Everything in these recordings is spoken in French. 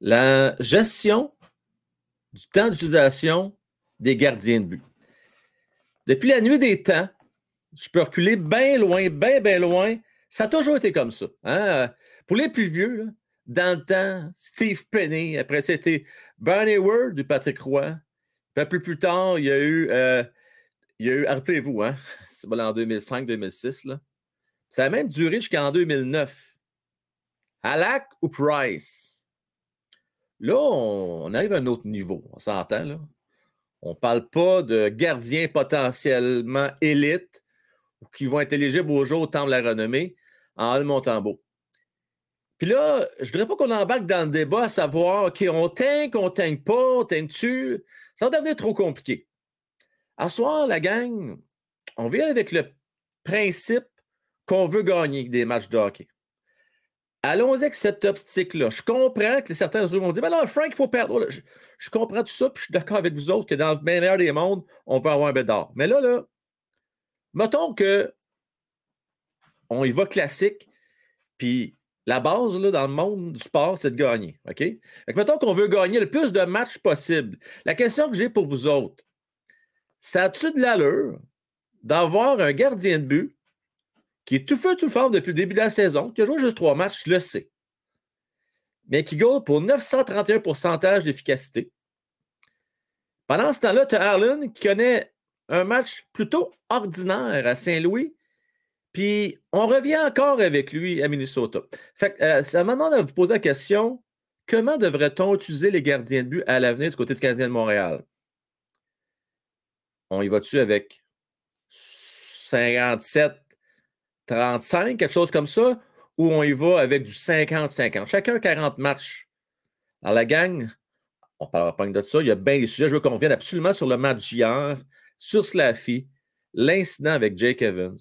la gestion du temps d'utilisation des gardiens de but. Depuis la nuit des temps, je peux reculer bien loin, bien, bien loin. Ça a toujours été comme ça. Hein? Pour les plus vieux, dans le temps, Steve Penny, après c'était Bernie Ward du Patrick Roy. Puis un peu plus tard, il y a eu, euh, il y a eu rappelez-vous, hein? c'est en 2005-2006. Ça a même duré jusqu'en 2009. Halak ou Price? Là, on, arrive à un autre niveau, on s'entend, là. On ne parle pas de gardiens potentiellement élites ou qui vont être éligibles au jour au temps de la renommée en Montembeau. Puis là, je ne voudrais pas qu'on embarque dans le débat à savoir, OK, on tank, on tank pas, on tank-tu? Ça va devenir trop compliqué. À soir, la gang, on vient avec le principe qu'on veut gagner des matchs de hockey. Allons-y avec cette optique-là. Je comprends que certains d'entre vous vont dire Ben non, Frank, il faut perdre. Je, comprends tout ça, puis je suis d'accord avec vous autres que dans le meilleur des mondes, on veut avoir un bédard. Mais là, là, mettons que on y va classique, puis la base là, dans le monde du sport, c'est de gagner. OK? Fait mettons qu'on veut gagner le plus de matchs possible. La question que j'ai pour vous autres, ça a-tu de l'allure d'avoir un gardien de but qui est tout feu, tout fort depuis le début de la saison, qui a joué juste trois matchs, je le sais, mais qui gagne pour 931% d'efficacité. Pendant ce temps-là, tu as Arlen qui connaît un match plutôt ordinaire à Saint-Louis, puis on revient encore avec lui à Minnesota. Fait euh, c'est un moment de vous poser la question comment devrait-on utiliser les gardiens de but à l'avenir du côté du Canadien de Montréal? On y va-tu avec 57 35, quelque chose comme ça, ou on y va avec du 50-50. Chacun 40 matchs. Alors, la gang, on parlera pas de ça. Il y a bien des sujets. Je veux qu'on revienne absolument sur le match d'hier, sur Slaffy, l'incident avec Jake Evans.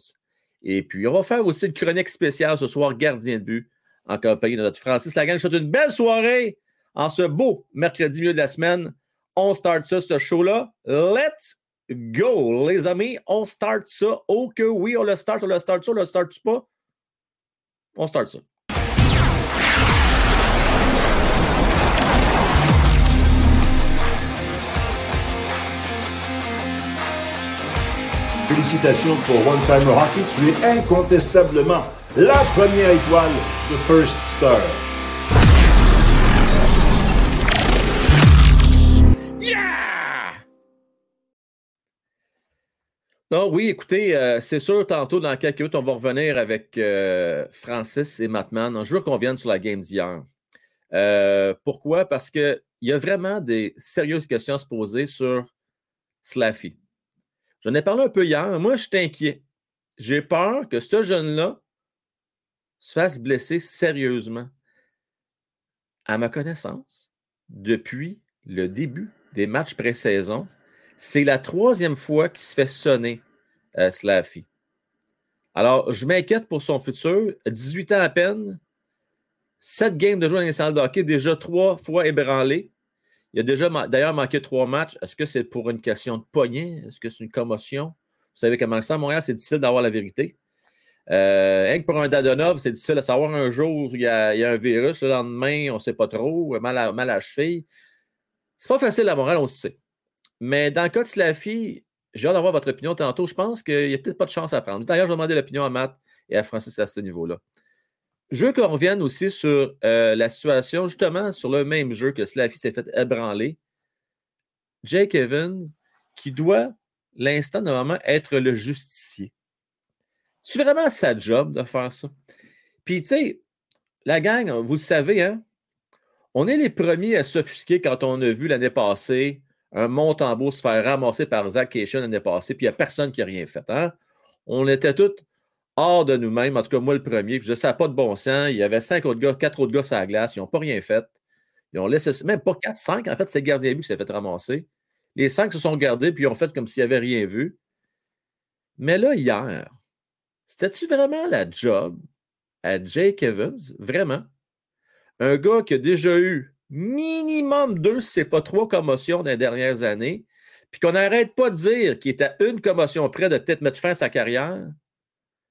Et puis, on va faire aussi une chronique spéciale ce soir, gardien de but, en compagnie de notre Francis Lagang. Je souhaite une belle soirée en ce beau mercredi milieu de la semaine. On start ça, ce show-là. Let's go, les amis. On start ça. Oh que oui, on le start, on le start ça, on le start pas? On start ça. Félicitations pour One Timer Hockey. Tu es incontestablement la première étoile de First Star. Non, oui, écoutez, euh, c'est sûr, tantôt, dans quelques minutes, on va revenir avec euh, Francis et Matman. Je veux qu'on vienne sur la game d'hier. Euh, pourquoi? Parce qu'il y a vraiment des sérieuses questions à se poser sur Slaffy. J'en ai parlé un peu hier. Moi, je suis inquiet. J'ai peur que ce jeune-là se fasse blesser sérieusement. À ma connaissance, depuis le début des matchs pré-saison, c'est la troisième fois qu'il se fait sonner euh, Slaffy. Alors, je m'inquiète pour son futur. 18 ans à peine, 7 games de joueurs national de hockey, déjà trois fois ébranlé. Il a déjà d'ailleurs manqué trois matchs. Est-ce que c'est pour une question de poignet? Est-ce que c'est une commotion? Vous savez comment ça, à Montréal, c'est difficile d'avoir la vérité. Euh, rien que pour un Dadonov, c'est difficile de savoir un jour il y a, il y a un virus, le lendemain, on ne sait pas trop, mal à, mal à la cheville. C'est pas facile à Montréal, on le sait. Mais dans le cas de Slaffy, j'ai hâte d'avoir votre opinion tantôt. Je pense qu'il n'y a peut-être pas de chance à prendre. D'ailleurs, je vais demander l'opinion à Matt et à Francis à ce niveau-là. Je veux qu'on revienne aussi sur euh, la situation, justement, sur le même jeu que Slaffy s'est fait ébranler. Jake Evans, qui doit, l'instant, normalement, être le justicier. C'est vraiment sa job de faire ça. Puis, tu sais, la gang, vous le savez, hein, on est les premiers à s'offusquer quand on a vu l'année passée un Montembeau se faire ramasser par Zach Cation l'année passée, puis il n'y a personne qui n'a rien fait. Hein? On était tous hors de nous-mêmes, en tout cas moi le premier, puis je sais pas de bon sens. Il y avait cinq autres gars, quatre autres gars sur la glace, ils n'ont pas rien fait. Ils ont laissé, même pas quatre, cinq, en fait, c'est le gardien but qui s'est fait ramasser. Les cinq se sont gardés, puis ils ont fait comme s'ils n'avaient rien vu. Mais là, hier, c'était-tu vraiment la job à Jake Evans? Vraiment? Un gars qui a déjà eu minimum deux, c'est pas trois commotions dans les dernières années, puis qu'on n'arrête pas de dire qu'il est à une commotion près de peut-être mettre fin à sa carrière,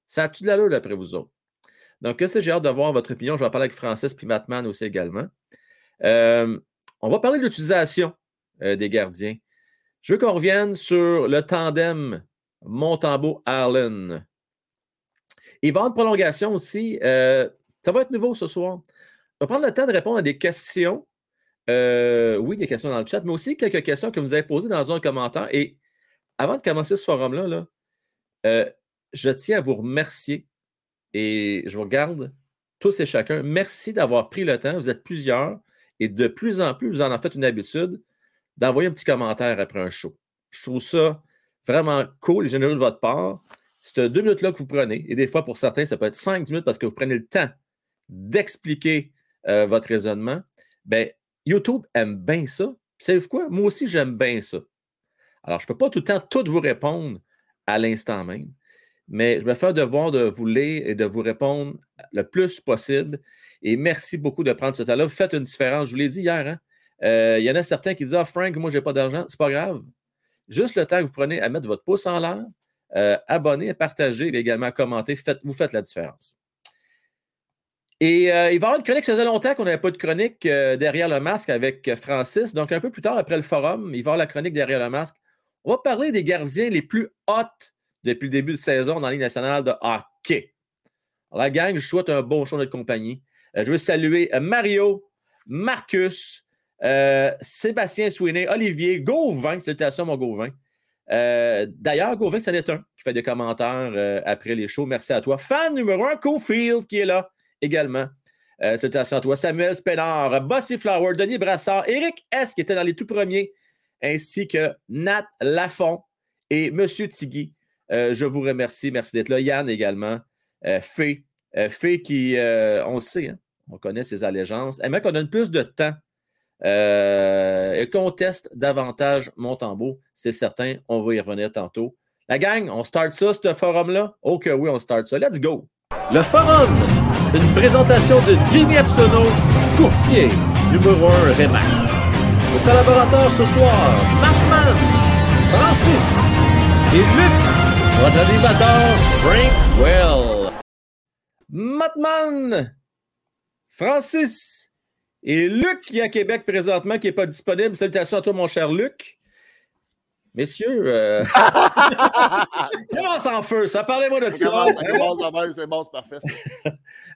ça a-tu de l'allure d'après vous autres? Donc, que j'ai hâte de voir votre opinion? Je vais parler avec Francis puis Matman aussi également. Euh, on va parler de l'utilisation euh, des gardiens. Je veux qu'on revienne sur le tandem Montembeau-Allen. Il va y prolongation aussi. Euh, ça va être nouveau ce soir. On va prendre le temps de répondre à des questions. Oui, des questions dans le chat, mais aussi quelques questions que vous avez posées dans un commentaire. Et avant de commencer ce forum-là, là, je tiens à vous remercier et je vous regarde tous et chacun. Merci d'avoir pris le temps. Vous êtes plusieurs et de plus en plus, vous en, faites une habitude d'envoyer un petit commentaire après un show. Je trouve ça vraiment cool et généreux de votre part. C'est deux minutes-là que vous prenez, et des fois, pour certains, ça peut être cinq minutes parce que vous prenez le temps d'expliquer euh, votre raisonnement. Bien, YouTube aime bien ça. Savez-vous quoi? Moi aussi, j'aime bien ça. Alors, je ne peux pas tout le temps tout vous répondre à l'instant même mais je vais faire devoir de vous lire et de vous répondre le plus possible. Et merci beaucoup de prendre ce temps-là. Faites une différence. Je vous l'ai dit hier. Hein. Euh, il y en a certains qui disent Ah, Frank, moi, je n'ai pas d'argent. C'est pas grave. Juste le temps que vous prenez à mettre votre pouce en l'air, euh, abonner, partager et également commenter, vous faites la différence. Et euh, il va y avoir une chronique, ça faisait longtemps qu'on n'avait pas de chronique derrière le masque avec Francis. Donc, un peu plus tard, après le forum, il va y avoir la chronique derrière le masque. On va parler des gardiens les plus hot depuis le début de saison dans la Ligue nationale de hockey. la gang, je souhaite un bon show de compagnie. Euh, je veux saluer euh, Mario, Marcus, euh, Sébastien Sweeney, Olivier, Gauvin. Salutations, mon Gauvin. D'ailleurs, Gauvin, c'en est un qui fait des commentaires après les shows. Merci à toi. Fan numéro un, Cofield, qui est là également. salutations à toi. Samuel Spénard, Bossy Flower, Denis Brassard, Eric S, qui était dans les tout premiers, ainsi que Nat Lafont et Monsieur Tigui. Euh, je vous remercie. Merci d'être là. Yann également. Euh, Fé. Euh, Fé qui, on le sait, hein, on connaît ses allégeances. Aimerait qu'on donne plus de temps et qu'on teste davantage Montembeau. C'est certain. On va y revenir tantôt. La gang, on start ça, ce forum-là? Ok, oui, on start ça. Let's go! Le forum! Une présentation de Jimmy Epsono, courtier, numéro 1 Remax. Nos collaborateurs ce soir, Markman, Francis et Luc votre animateur, Frank Well. Matman, Francis et Luc qui est à Québec présentement, qui n'est pas disponible. Salutations à toi, mon cher Luc. Messieurs, euh... commence en feu, ça parlez-moi de ça. C'est bon, c'est parfait.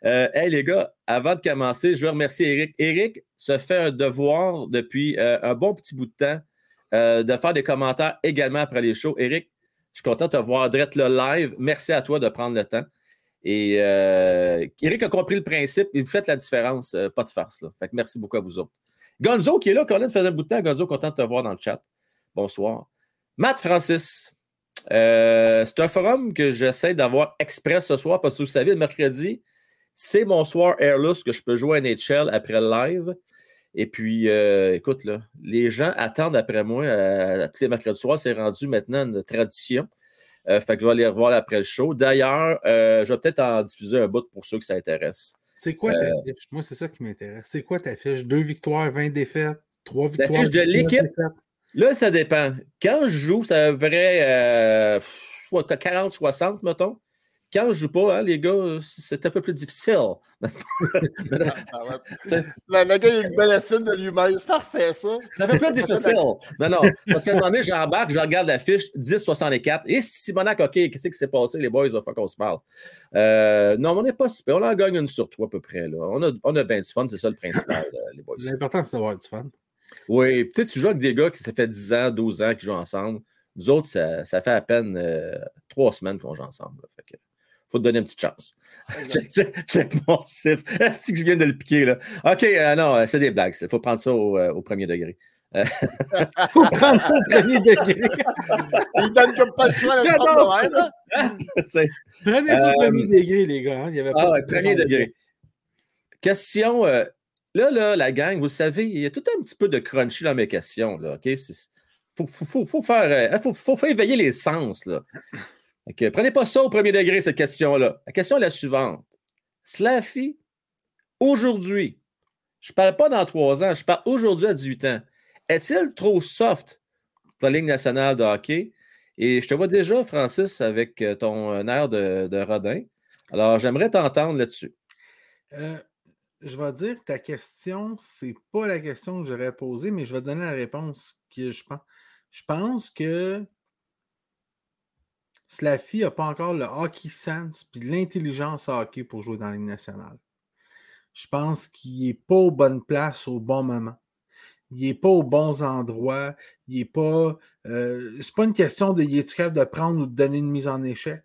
euh, hey les gars, avant de commencer, je veux remercier Eric. Eric se fait un devoir depuis euh, un bon petit bout de temps euh, de faire des commentaires également après les shows. Eric, je suis content de te voir d'être le live. Merci à toi de prendre le temps. Et Eric a compris le principe et vous faites la différence, pas de farce. Là. Fait que merci beaucoup à vous autres. Gonzo qui est là, Colin faisait un bout de temps. Gonzo, content de te voir dans le chat. Bonsoir. Matt Francis. C'est un forum que j'essaie d'avoir express ce soir parce que vous savez, le mercredi, c'est mon soir airless que je peux jouer à NHL après le live. Et puis, euh, écoute, là, les gens attendent après moi euh, tous les mercredis soirs. C'est rendu maintenant une tradition. Euh, fait que je vais aller revoir après le show. D'ailleurs, je vais peut-être en diffuser un bout pour ceux que ça intéresse. C'est quoi ta fiche? Moi, c'est ça qui m'intéresse. C'est quoi ta fiche? Deux victoires, 20 défaites, trois victoires. La fiche de l'équipe? Là, ça dépend. Quand je joue, c'est à peu près 40-60, mettons. Quand je ne joue pas, hein, les gars, c'est un peu plus difficile. le, gars, il a une belle estime de lui-même. C'est parfait, ça. C'est un peu plus difficile. Non, non. Parce qu'à un moment donné, j'embarque, je regarde la fiche 10-64. Et Simonac, OK, qu'est-ce qui s'est passé, les boys? Il faut qu'on se parle. Euh, non, on n'est pas si On en gagne une sur trois à peu près. Là. On, a, on a bien du fun, c'est ça le principal, euh, les boys. L'important, c'est d'avoir du fun. Oui, peut-être tu joues avec des gars qui ça fait 10 ans, 12 ans qui jouent ensemble. Nous autres, ça, ça fait à peine euh, trois semaines qu'on joue ensemble. Fait que, faut te donner une petite chance. check, mon sif. Est-ce que je viens de le piquer, là? OK, euh, non, euh, c'est des blagues. Il faut prendre ça au, euh, premier degré. Il faut prendre ça au premier degré. Il donne comme pas le choix de hein? Prenez ça au premier degré, les gars. Hein. Il y avait pas ah, ouais, premier degré. Question. là, là, la gang, vous savez, il y a tout un petit peu de crunchy dans mes questions. Là, OK? Faut, faut, faut, faire, faut, faut, faire éveiller les sens. Là. Prenez pas ça au premier degré, cette question-là. La question est la suivante. Slaffy, aujourd'hui, je ne parle pas dans trois ans, je parle aujourd'hui à 18 ans. Est-il trop soft pour la Ligue nationale de hockey? Et je te vois déjà, Francis, avec euh, ton euh, air de, Rodin. Alors, j'aimerais t'entendre là-dessus. Euh, je vais dire que ta question, c'est pas la question que j'aurais posée, mais je vais te donner la réponse que je pense. Je pense que Slaffy n'a pas encore le hockey sense et l'intelligence hockey pour jouer dans la Ligue nationale. Je pense qu'il n'est pas aux bonnes places au bon moment. Il n'est pas aux bons endroits. Il n'est pas. Euh, c'est pas une question de il capable de prendre ou de donner une mise en échec.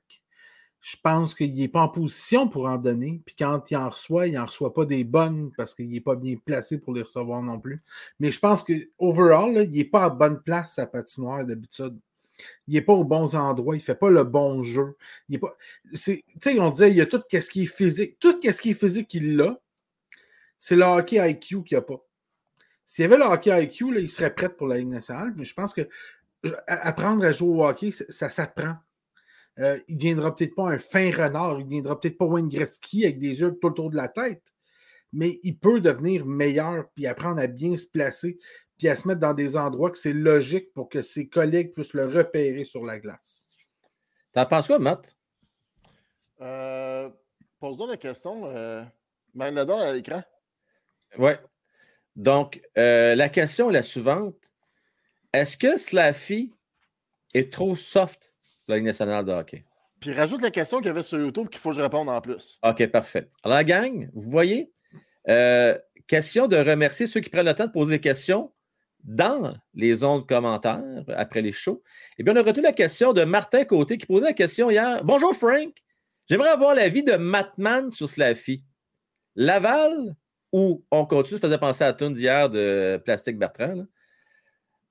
Je pense qu'il n'est pas en position pour en donner. Puis quand il en reçoit, il n'en reçoit pas des bonnes parce qu'il n'est pas bien placé pour les recevoir non plus. Mais je pense que overall, il n'est pas à bonne place à patinoire d'habitude il n'est pas aux bons endroits, il ne fait pas le bon jeu. Il pas. Tu sais, on disait, il y a tout ce qui est physique. Tout ce qui est physique, il l'a. C'est le hockey IQ qu'il n'y a pas. S'il y avait le hockey IQ, il serait prêt pour la Ligue nationale. Mais je pense que apprendre à jouer au hockey, ça, s'apprend. Euh, il ne viendra peut-être pas un fin renard, il ne viendra peut-être pas Wayne Gretzky avec des yeux tout autour de la tête, mais il peut devenir meilleur puis apprendre à bien se placer puis à se mettre dans des endroits que c'est logique pour que ses collègues puissent le repérer sur la glace. T'en penses quoi, Matt? Euh, Pose-toi la question. Euh, à l'écran. Oui. Donc, euh, la question est la suivante. Est-ce que Slaffy est trop soft pour la Ligue nationale de hockey? Puis rajoute la question qu'il y avait sur YouTube qu'il faut que je réponde en plus. OK, parfait. Alors, la gang, vous voyez, euh, question de remercier ceux qui prennent le temps de poser des questions dans les ondes commentaires après les shows. Eh bien, on a retenu la question de Martin Côté qui posait la question hier. Bonjour Frank, j'aimerais avoir l'avis de Matman sur Slaffy. Laval ou on continue, ça faisait penser à la d'hier de Plastique Bertrand.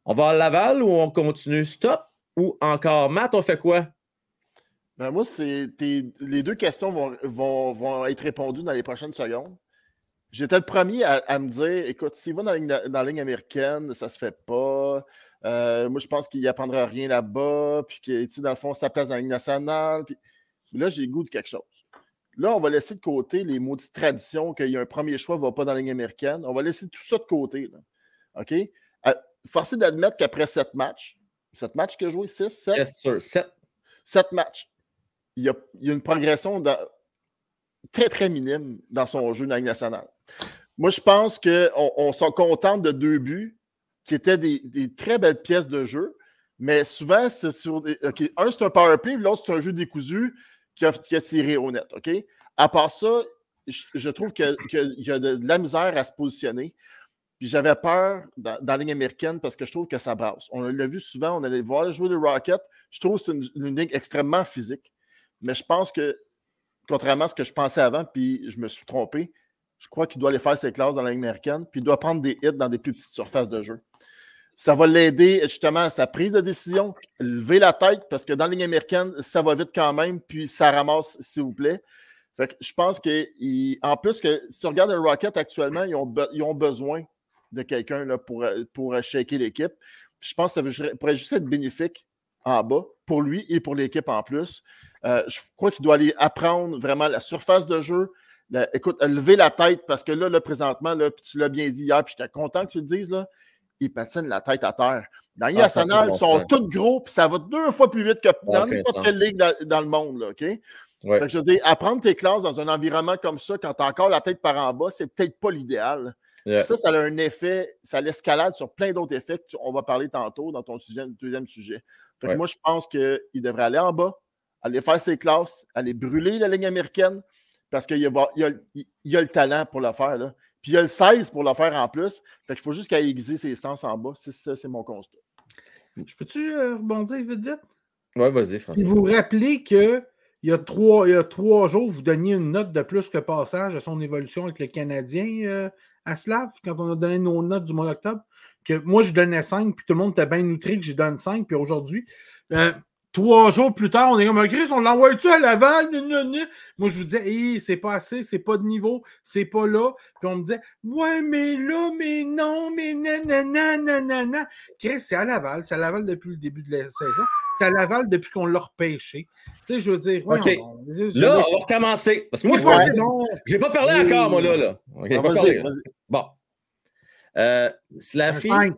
On va à Laval ou on continue? Stop ou encore? Matt, on fait quoi? Ben moi, c'est les deux questions vont, vont, vont être répondues dans les prochaines secondes. J'étais le premier à, me dire écoute, s'il va dans la, ligne, américaine, ça se fait pas. Euh, moi, je pense qu'il n'apprendra rien là-bas. Puis que, dans le fond, sa place dans la ligne nationale. Puis... Là, j'ai goût de quelque chose. Là, on va laisser de côté les maudites traditions qu'il y a un premier choix ne va pas dans la ligne américaine. On va laisser tout ça de côté. OK? forcé d'admettre qu'après sept matchs, sept matchs que joué, six, sept? Yes, sir. Sept. Sept matchs. Il y a, il y a une progression dans, très, très minime dans son jeu dans la Ligue nationale. Moi, je pense qu'on on s'en contente de deux buts qui étaient des, très belles pièces de jeu, mais souvent, c'est sur des. un, c'est un power play, l'autre, c'est un jeu décousu qui a, tiré au net. OK? À part ça, je, trouve qu'il y a de, la misère à se positionner. Puis j'avais peur dans, la ligne américaine parce que je trouve que ça brasse. On l'a vu souvent, on allait voir jouer les Rockets. Je trouve que c'est une, une, ligne extrêmement physique. Mais je pense que contrairement à ce que je pensais avant, puis je me suis trompé, je crois qu'il doit aller faire ses classes dans la ligne américaine, puis il doit prendre des hits dans des plus petites surfaces de jeu. Ça va l'aider justement à sa prise de décision, lever la tête, parce que dans la ligne américaine, ça va vite quand même, puis ça ramasse, s'il vous plaît. Je pense qu'en plus, que si tu regardes le Rocket actuellement, ils ont, ils ont besoin de quelqu'un pour, pour shaker l'équipe. Je pense que ça pourrait juste être bénéfique en bas pour lui et pour l'équipe en plus. Euh, je crois qu'il doit aller apprendre vraiment la surface de jeu. Écoute, lever la tête parce que là, là présentement, là, puis tu l'as bien dit hier, puis j'étais content que tu le dises, là, il patine la tête à terre. Dans ah, ils sont tous gros, puis ça va deux fois plus vite que dans n'importe quelle ligue dans, le monde. Là, OK? je veux dire, apprendre tes classes dans un environnement comme ça, quand tu as encore la tête par en bas, c'est peut-être pas l'idéal. Ça, ça a un effet, ça l'escalade sur plein d'autres effets qu'on va parler tantôt dans ton sujet, deuxième sujet. moi, je pense qu'il devrait aller en bas, aller faire ses classes, aller brûler la ligne américaine parce qu'il y, a, le talent pour le faire. Là. Puis il y a le 16 pour le faire en plus. Fait qu'il faut juste qu'il aiguiser ses sens en bas. C'est ça, c'est mon constat. Je peux-tu euh, rebondir vite vite? Oui, vas-y, François. Vous vous rappelez que il y, a trois, il y a trois jours, vous donniez une note de plus que passage à son évolution avec le Canadien euh, à Slav, quand on a donné nos notes du mois d'octobre? Que moi, je donnais 5, puis tout le monde était bien nutri que je donne 5. Puis aujourd'hui, euh, Trois jours plus tard, on est comme Chris, on l'envoie-tu à Laval? Moi, je vous disais, hey, c'est pas assez, c'est pas de niveau, c'est pas là. Puis on me disait, ouais, mais là, mais non, mais nanana, nanana. Chris, c'est à Laval, c'est à Laval depuis le début de la saison. C'est à Laval depuis qu'on l'a repêché. Tu sais, je veux dire. OK. là, on va recommencer. Parce que moi, je pense que j'ai pas parlé encore, moi, là. là. Okay, ah, vas-y, vas-y. Bon. Euh, Slaffy. 5.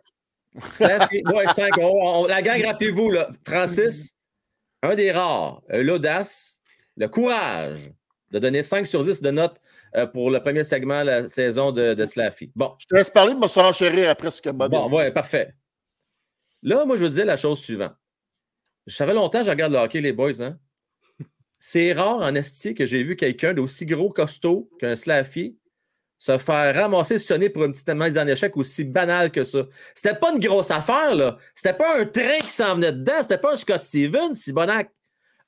Slaffy. Ouais, 5. la gang, rappelez-vous, là. Francis, un des rares, l'audace, le courage de donner 5 sur 10 de note euh, pour le premier segment, la saison de, de Slaffy. Bon. Je te laisse parler, mais se renchérir après ce que Bob Bon, ouais, parfait. Là, moi, je veux dire la chose suivante. Ça fait longtemps que je regarde le hockey, les boys. Hein? C'est rare en esti que j'ai vu quelqu'un d'aussi gros costaud qu'un Slaffy se faire ramasser, sonner pour une petite mise en échec aussi banale que ça. C'était pas une grosse affaire, là. C'était pas un train qui s'en venait dedans. C'était pas un Scott Stevens, si bonac.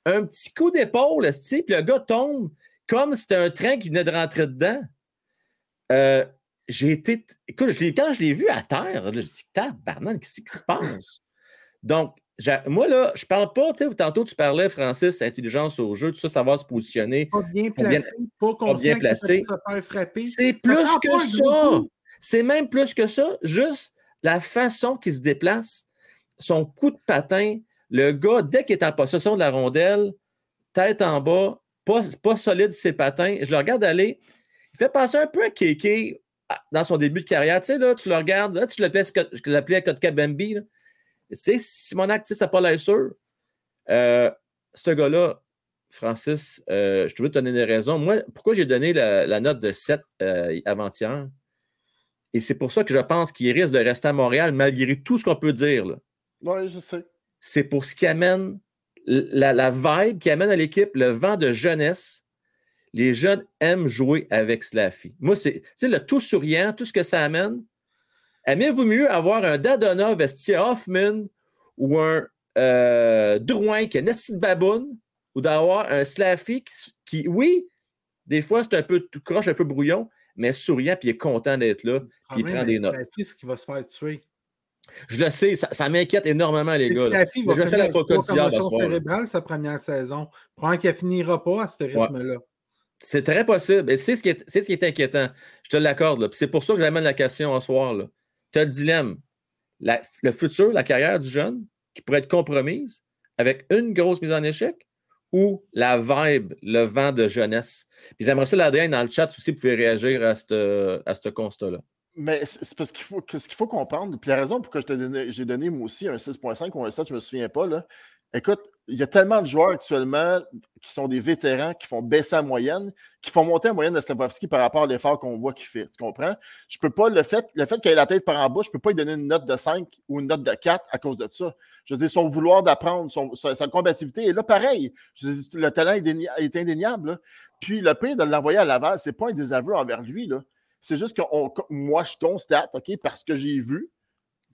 Un petit coup d'épaule, puis le gars tombe comme c'était un train qui venait de rentrer dedans. Euh, j'ai été. Écoute, quand je l'ai vu à terre, je me dit, tabarnak, qu'est-ce qui se passe? Donc, moi, là, je parle pas, tu sais, tantôt tu parlais, Francis, intelligence au jeu, tout ça, savoir se positionner. Pas bien placé, pas, bien placé. C'est plus que ça. C'est même plus que ça. Juste la façon qu'il se déplace, son coup de patin, le gars, dès qu'il est en possession de la rondelle, tête en bas, pas, pas solide ses patins, je le regarde aller. Il fait passer un peu à Kéké ah, dans son début de carrière. Tu sais, là, tu le regardes, là, tu l'appelais Kotka Bambi. Là. Sais, Simonac, ça n'a pas l'air sûr. Euh, ce gars-là, Francis, euh, je te veux te donner des raisons. Moi, pourquoi j'ai donné la, note de 7 euh, avant-hier? Et c'est pour ça que je pense qu'il risque de rester à Montréal malgré tout ce qu'on peut dire. Oui, je sais. C'est pour ce qui amène la, la vibe qui amène à l'équipe, le vent de jeunesse. Les jeunes aiment jouer avec Slaffy. Moi, c'est le tout souriant, tout ce que ça amène. Aimez-vous mieux avoir un Dadona vestier Hoffman ou un euh, Drouin qui une de baboune ou d'avoir un Slaffy qui, oui, des fois, c'est un peu tout croche, un peu brouillon, mais souriant puis il est content d'être là puis il prend des notes. Slaffy, ce qui va se faire tuer. Je le sais, ça, m'inquiète énormément, les gars. Slaffy va faire la cérébrale sa première saison. Probablement qu'elle finira pas à ce rythme-là. C'est très possible. Et c'est ce, qui est, ce qui est inquiétant. Je te l'accorde. C'est pour ça que j'amène la question ce soir. Là tu as le dilemme. le futur, la carrière du jeune, qui pourrait être compromise avec une grosse mise en échec ou la vibe, le vent de jeunesse? Puis j'aimerais ça, l'Adrien, dans le chat aussi, vous pouvez réagir à ce constat-là. Mais c'est parce qu'il faut, qu'il faut comprendre. Puis la raison pour laquelle j'ai donné, moi aussi un 6.5 ou un 7, je ne me souviens pas. Là. Écoute, il y a tellement de joueurs actuellement qui sont des vétérans, qui font baisser la moyenne, qui font monter la moyenne de Stavrovski par rapport à l'effort qu'on voit qu'il fait. Tu comprends? Je peux pas, le fait, le fait qu'il ait la tête par en bas, je peux pas lui donner une note de 5 ou une note de 4 à cause de ça. Je veux dire, son vouloir d'apprendre, sa, combativité. Et là, pareil, je le talent est, indéniable. Puis le pire de l'envoyer à Laval, ce n'est pas un désaveu envers lui. C'est juste que moi, je constate, OK, parce que j'ai vu,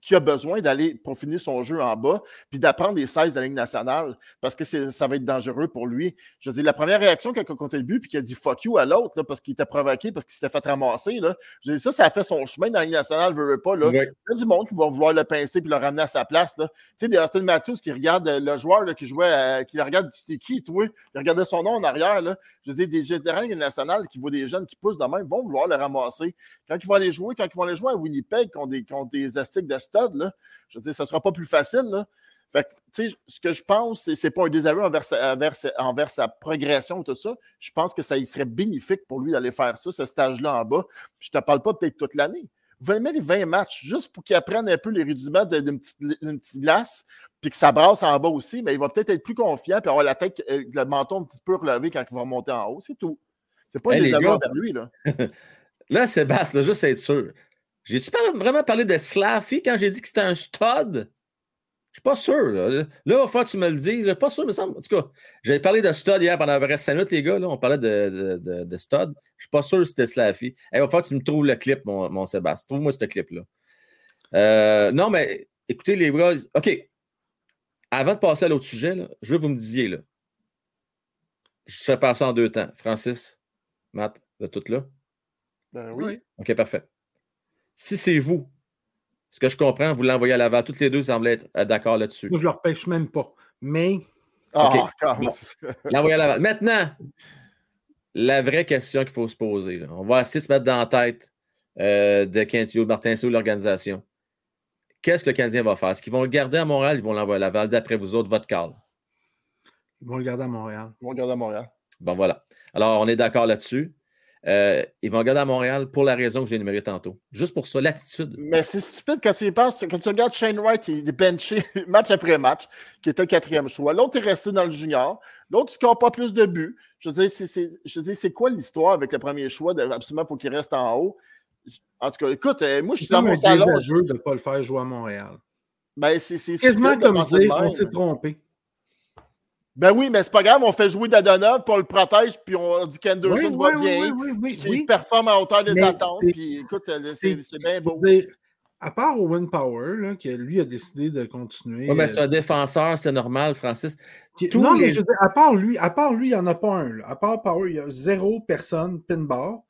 qui a besoin d'aller pour finir son jeu en bas, puis d'apprendre les 16 de la Ligue nationale, parce que ça va être dangereux pour lui. Je veux dire, la première réaction quand il a compté le but, puis qu'il a dit fuck you à l'autre, parce qu'il était provoqué, parce qu'il s'était fait ramasser, là, je dis, ça, ça a fait son chemin dans la Ligue nationale, veut, veut pas. Là. Il y a du monde qui va vouloir le pincer puis le ramener à sa place. Tu sais, des Austin Matthews qui regarde le joueur là, qui jouait, qui regarde, tu qui, toi, il regardait son nom en arrière. Là. Je dis, des vétérans de la Ligue nationale qui voient des jeunes qui poussent de même vont vouloir le ramasser. Quand ils vont aller jouer, quand ils vont aller jouer à Winnipeg contre des, contre des astiques de là, je veux dire, ça ne sera pas plus facile. Là. Fait que, ce que je pense, c'est n'est pas un désaveu envers sa, envers, sa progression, tout ça. Je pense que ça il serait bénéfique pour lui d'aller faire ça, ce stage-là en bas. je ne te parle pas peut-être toute l'année. Vous allez mettre 20 matchs juste pour qu'il apprenne un peu les rudiments d'une petite, petite, glace, puis que ça brasse en bas aussi, mais il va peut-être être plus confiant, puis avoir la tête, euh, le menton un petit peu relevé quand il va monter en haut. C'est tout. C'est pas un désaveu envers lui. Là, là Sébastien, juste être sûr. J'ai-tu vraiment parlé de Slaffy quand j'ai dit que c'était un stud? Je suis pas sûr. Là, il va falloir que tu me le dises. Je suis pas sûr, mais ça, en tout cas, j'avais parlé de stud hier pendant près 5 minutes, les gars. Là, on parlait de, de, de, stud. Je suis pas sûr que c'était Slaffy. il va falloir que tu me trouves le clip, mon, mon Sébastien. Trouve-moi ce clip-là. Euh, non, mais écoutez, les gars. OK. Avant de passer à l'autre sujet, là, je veux que vous me disiez. Là, je serais passé en deux temps. Francis, Matt, vous êtes tous là? Ben oui. OK, parfait. Si c'est vous, ce que je comprends, vous l'envoyez à Laval. Toutes les deux semblent être euh, d'accord là-dessus. Moi, je ne leur pêche même pas. Mais. Ah, L'envoyer à Laval. Maintenant, la vraie question qu'il faut se poser. On va essayer de se mettre dans la tête euh, de Quintio, de Martin ou l'organisation. Qu'est-ce que le Canadien va faire? Est-ce qu'ils vont le garder à Montréal? Ils vont l'envoyer à Laval? D'après vous autres, votre call? Ils vont le garder à Montréal. Ils vont le garder à Montréal. Bon, voilà. Alors, on est d'accord là-dessus. Euh, ils vont garder à Montréal pour la raison que j'ai énumérée tantôt. Juste pour ça, l'attitude. Mais c'est stupide quand tu y penses. Quand tu regardes Shane Wright, il est benché match après match, qui était le quatrième choix. L'autre est resté dans le junior. L'autre ne score pas plus de buts. Je veux dire, c'est quoi l'histoire avec le premier choix? De, absolument, il faut qu'il reste en haut? En tout cas, écoute, euh, moi, je suis dans mon salon. C'est de ne pas le faire jouer à Montréal. Ben, c'est quasiment comme dire qu'on s'est trompé. Ben oui, mais c'est pas grave, on fait jouer Dadonov, puis on le protège, puis on dit qu'Anderson oui, va bien, oui, oui, puis performe à hauteur des attentes, puis écoute, c'est bien beau. à part Owen Power, là, qui lui a décidé de continuer. Oui, mais c'est un défenseur, c'est normal, Francis. non, mais je veux dire, à part lui, à part lui, il n'y en a pas un. Là. À part Power, il y a zéro personne, pinball,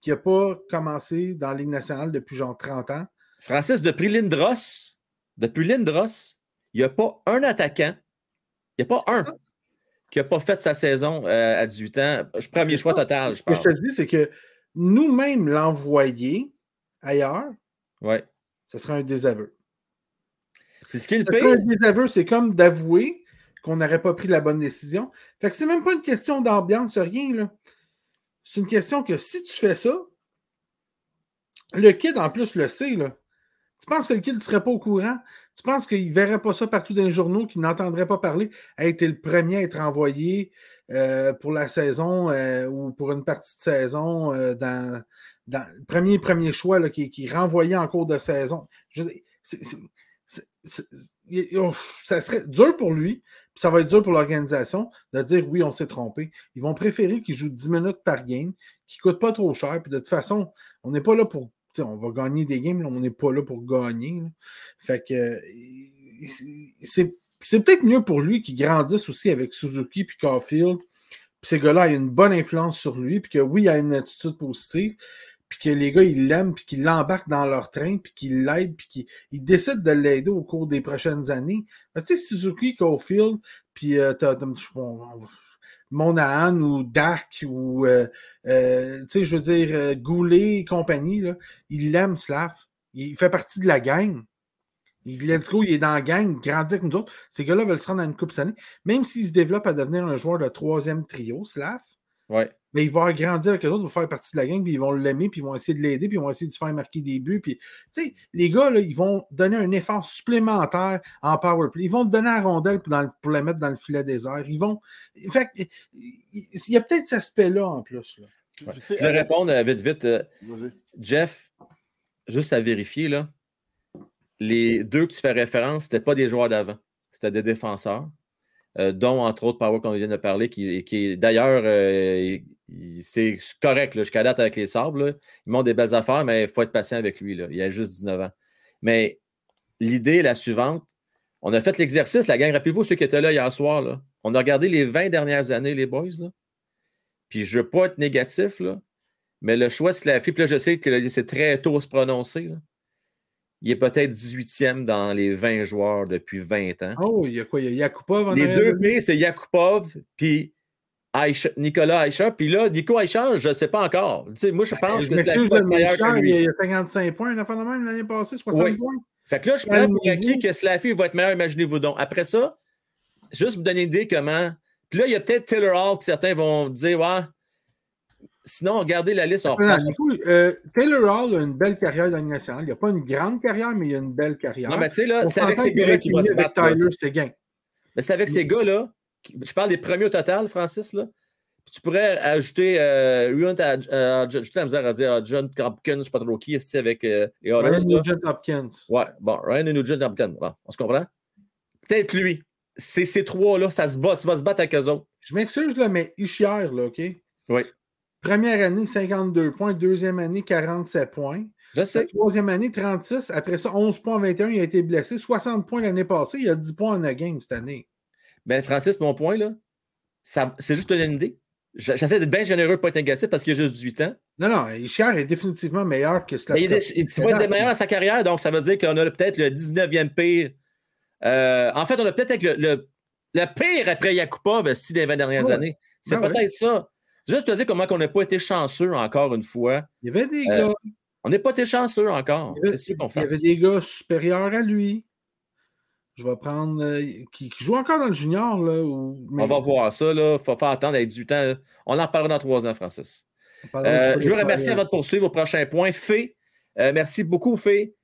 qui n'a pas commencé dans la Ligue nationale depuis genre 30 ans. Francis, depuis Lindros, depuis Lindros, il n'y a pas un attaquant, il n'y a pas un qui n'a pas fait sa saison euh, à 18 ans. Premier choix total. Ce que je te dis, c'est que nous-mêmes l'envoyer ailleurs, ouais. ce serait un désaveu. C'est ce qu'il paye. Un désaveu, c'est comme d'avouer qu'on n'aurait pas pris la bonne décision. Fait que c'est même pas une question d'ambiance, rien. Là. C'est une question que si tu fais ça, le kid en plus le sait. Là. Tu penses que le kid ne serait pas au courant? Tu penses qu'il ne verrait pas ça partout dans les journaux, qu'il n'entendrait pas parler? A été le premier à être envoyé euh, pour la saison euh, ou pour une partie de saison euh, dans, le premier, premier choix là, qui, qui est renvoyé en cours de saison. Ça serait dur pour lui, puis ça va être dur pour l'organisation de dire oui, on s'est trompé. Ils vont préférer qu'il joue 10 minutes par game, qui ne coûte pas trop cher, puis de toute façon, on n'est pas là pour on va gagner des games, on n'est pas là pour gagner. Fait que c'est, peut-être mieux pour lui qu'il grandisse aussi avec Suzuki puis Caulfield. Ces gars-là ont une bonne influence sur lui, puis que oui, il a une attitude positive, puis que les gars, ils l'aiment, puis qu'ils l'embarquent dans leur train, puis qu'ils l'aident, puis qu'ils décident de l'aider au cours des prochaines années. tu sais, Suzuki, Caulfield, puis euh, Monahan ou Dark ou, euh, euh, sais, je veux dire, euh, Goulet et compagnie, il l'aime, Slav. Il fait partie de la gang. Il, let's go, il est dans la gang, grandit avec nous autres. Ces gars-là veulent se rendre à une coupe année. Même s'il se développe à devenir un joueur de troisième trio, Slav, ouais. Mais il va grandir avec eux autres, il va faire partie de la gang, puis ils vont l'aimer, puis ils vont essayer de l'aider, puis ils vont essayer de se faire marquer des buts. Puis, tu sais, les gars, là, ils vont donner un effort supplémentaire en power play. Ils vont te donner la rondelle pour, dans pour la mettre dans le filet des airs. Ils vont. Fait il y a peut-être cet aspect-là en plus. Là. Je vais répondre euh, vite, vite. Euh, Jeff, juste à vérifier, là, les deux que tu fais référence, ce n'étaient pas des joueurs d'avant, c'était des défenseurs. Euh, dont entre autres Power qu'on vient de parler, qui, qui d'ailleurs, euh, c'est correct jusqu'à date avec les sabres. Ils montrent des belles affaires, mais il faut être patient avec lui. Là. Il a juste 19 ans. Mais l'idée est la suivante. On a fait l'exercice, la gang. Rappelez-vous ceux qui étaient là hier soir. Là. On a regardé les 20 dernières années, les boys. Là. Puis je ne veux pas être négatif, là, mais le choix de la puis là, je sais que c'est très tôt se prononcer. Là il est peut-être 18e dans les 20 joueurs depuis 20 ans. Oh, il y a quoi? Il y a Yakupov en Les deux P, c'est Yakupov, puis Nicolas Aisha. Puis là, Nico Aisha, je ne sais pas encore. Moi, je pense je que c'est la meilleur que lui. Il a 55 points, il a fait de même l'année passée, 60 points. Fait que là, je prends pour acquis que Slaffy va être meilleur, imaginez-vous donc. Après ça, juste vous donner une idée comment. Puis là, il y a peut-être Taylor Hall, certains vont dire, ouais, Sinon, regardez la liste. euh, Taylor Hall a une belle carrière dans le national. Il n'a pas une grande carrière, mais il a une belle carrière. Non, mais tu sais, là, c'est avec ces gars-là qui vont se battre. Tyler Seguin. Mais c'est avec ces gars-là. Je parle des premiers au total, Francis. Là. Puis tu pourrais ajouter. Euh, euh, la misère à dire John Hopkins, je ne sais pas trop qui, est avec euh, Ryan Nugent Hopkins. Ouais, bon, Ryan Nugent Hopkins. Bon, on se comprend? Peut-être lui. C'est ces trois-là, ça se bat, tu vas se battre avec eux autres. Je m'excuse, là, mais Ishier, là, OK? Oui. Première année, 52 points. Deuxième année, 47 points. Je sais. troisième année, 36. Après ça, 11 points en 21. Il a été blessé. 60 points l'année passée. Il a 10 points en a game cette année. Ben, Francis, mon point, là, c'est juste une idée. J'essaie d'être bien généreux pas être négatif parce qu'il a juste 18 ans. Non, non, Ishar est définitivement meilleur que cela. Il, il faut être meilleur dans sa carrière, donc ça veut dire qu'on a peut-être le 19e pire. Euh, en fait, on a peut-être le, le, pire après Yakupov des des 20 dernières années. C'est ah peut-être ça. Juste te dire comment on n'a pas été chanceux encore une fois. Il y avait des euh, gars. On n'est pas été chanceux encore. Il y avait, des gars supérieurs à lui. Je vais prendre. Euh, qui, joue encore dans le junior. Là, On va voir ça. Il faut faire attendre avec du temps. On en reparlera dans trois ans, Francis. Euh, je vous remercie avant de poursuivre au prochain point. Fé, euh, merci beaucoup, Fé.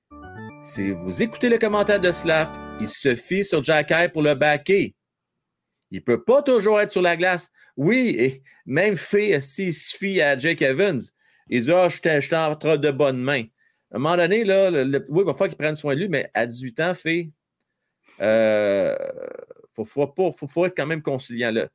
Si vous écoutez le commentaire de Slav, il se fie sur Jacky pour le backer. Il ne peut pas toujours être sur la glace. Oui, et même Fé, s'il se fie à Jake Evans, il dit Ah, oh, je suis entre de bonnes mains. À un moment donné, là, oui, il va falloir qu'il prenne soin de lui, mais à 18 ans, Fé, il euh, faut, faut, faut, être quand même conciliant. Là.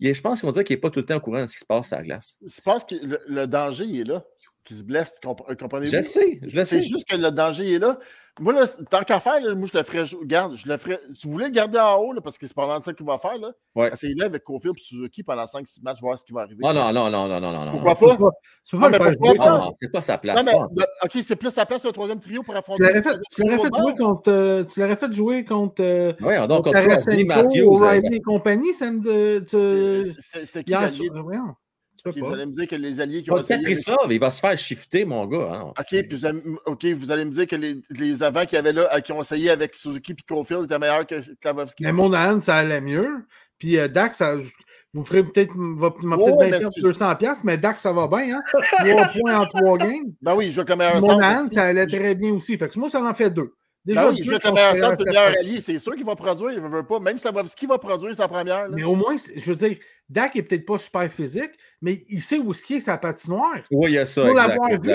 je pense qu'on dire qu'il n'est pas tout le temps au courant de ce qui se passe à la glace. Je pense que le, danger il est là, qu'il se blesse, comprenez-vous? Je sais, je le sais. C'est juste que le danger est là. Moi, là, tant qu'à faire, moi, je le ferais. Garde, je le ferais. Si vous voulez le garder en haut, là, parce que c'est pendant ça qu'il va faire, là, ouais. essayez-le avec Kofield et Suzuki pendant 5-6 matchs, voir ce qui va arriver. Oh non, non, non, non, non, non. Pourquoi pas? C'est pas, pas, pas, c'est pas sa place. Non, mais, OK, c'est plus sa place sur le troisième trio pour affronter. Tu l'aurais fait, jouer contre. Euh, tu l'aurais fait jouer contre. Euh, oui, donc contre. O'Reilly et compagnie, ça me. C'était qui vous allez me dire que les alliés qui ont essayé... ça, il va se faire shifter, mon gars. Hein. OK, puis vous allez, OK, vous allez me dire que les, les avants qui avaient là, qui ont essayé avec Suzuki et Cofield étaient meilleurs que Klavovski. Mais mon âne, ça allait mieux. Puis euh, Dax, ça, vous ferez peut-être va peut-être oh, 200$, mais Dax, ça va bien. Hein? 3 points en 3 games. Ben oui, je joue comme meilleur Mon âne, ça allait très bien aussi. Fait que moi, ça en fait deux. Déjà, ben oui, je vais être meilleur centre, le meilleur allié. C'est sûr qu'il va produire, il ne veut pas. Même Savovski va produire sa première. Mais au moins, je veux dire, Dak est peut-être pas super physique, mais il sait où est sa patinoire. Oui, il y a ça. Pour l'avoir vu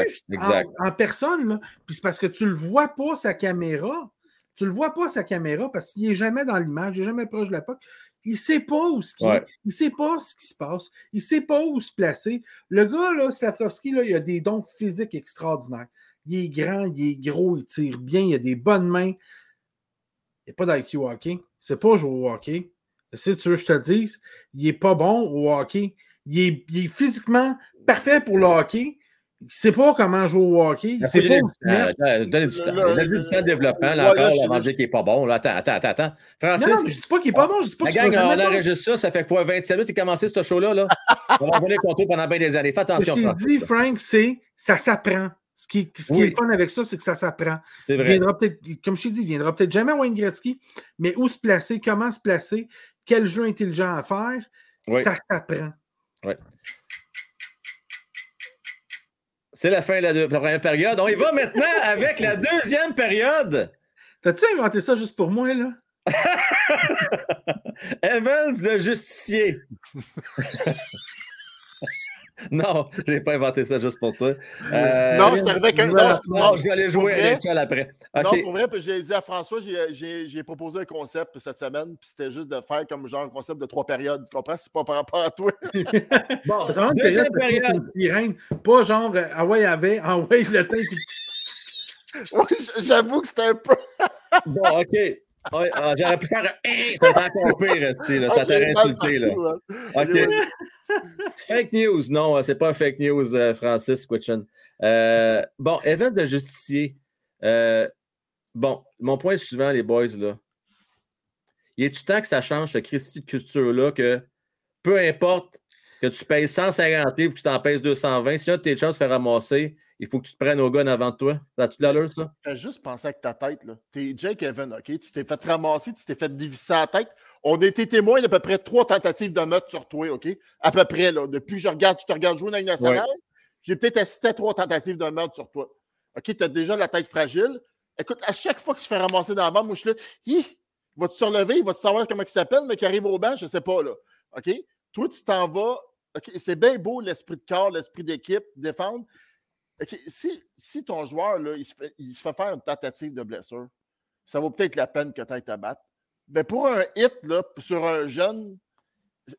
En, personne, là. puis c'est parce que tu le vois pas sa caméra. Tu le vois pas sa caméra parce qu'il n'est jamais dans l'image, il n'est jamais proche de la POC. Il ne sait pas où ce qui est. Il ne sait pas ce qui se passe. Il ne sait pas où se placer. Le gars, là, Slavkovski, là, il a des dons physiques extraordinaires. Il est grand, il est gros, il tire bien, il a des bonnes mains. Il n'y a pas d'IQ hockey. C'est pas jouer au hockey. Si tu veux que je te dise, il n'est pas bon au hockey. Il est, il est, physiquement parfait pour le hockey. Il ne sait pas comment jouer au hockey. Il sait pas Donne du temps. Il a du temps de développement. Là, encore, on va dire qu'il n'est pas bon. Là, attends, attends, attends. Francis. Non, non, je ne dis pas qu'il n'est pas bon. Je dis pas la gang, on enregistre ça. Ça fait quoi 27 minutes. Il a commencé ce show-là. Là? on va revenir contre pendant bien des années. Fais attention, Ce qu'il dit, Frank, c'est ça s'apprend. Ce qui, ce qui est le fun avec ça, c'est que ça s'apprend. Viendra peut-être, comme je t'ai dit, il viendra peut-être jamais Wayne Gretzky, mais où se placer, comment se placer, quel jeu intelligent à faire, ça s'apprend. Oui. C'est la fin de la, première période. On y va maintenant avec la deuxième période. T'as-tu inventé ça juste pour moi, là? Evans le justicier. Non, je n'ai pas inventé ça juste pour toi. Euh, non, je t'arrivais avec un. Non, je vais aller jouer avec Charles après. Non, pour vrai, j'ai dit à François, j'ai proposé un concept cette semaine, puis c'était juste de faire comme genre un concept de trois périodes. Tu comprends? C'est pas par rapport à toi. bon, genre une deuxième période. Sirène, pas genre, ah ouais, avait, ah ouais, le temps. J'avoue que c'était un peu. bon, OK. Ah, j'aurais pu faire un hein, ça t'a encore pire, là, ça t'a insulté. Là. OK. fake news, non, c'est pas fake news, euh, Francis Quitchen. Euh, bon, événement de justicier. Euh, bon, mon point est suivant, les boys, là. Il est-tu temps que ça change, ce Christy de culture-là, que peu importe que tu payes 150 livres, que tu t'en pèses 220, si un de tes chances se fait ramasser, il faut que tu te prennes au gun avant toi. As-tu de l'allure, ça? Fais juste penser avec ta tête, là. T'es Jake Evan, OK? Tu t'es fait ramasser, tu t'es fait diviser la tête. On a été témoins d'à peu près trois tentatives de meurtre sur toi, OK? À peu près, là. Depuis que je, regarde, je te regarde jouer dans une nationale, j'ai peut-être assisté à trois tentatives de meurtre sur toi. OK? Tu as déjà la tête fragile. Écoute, à chaque fois que tu fais ramasser dans la main, moi, je suis là, il va te surlever, il va te savoir comment il s'appelle, mais qui arrive au banc, je ne sais pas, là. OK? Toi, tu t'en vas. OK? C'est bien beau l'esprit de corps, l'esprit d'équipe, défendre. Si, si, ton joueur, là, il, se fait, il, se fait, faire une tentative de blessure, ça vaut peut-être la peine que tu ailles te battre. Mais pour un hit, là, sur un jeune,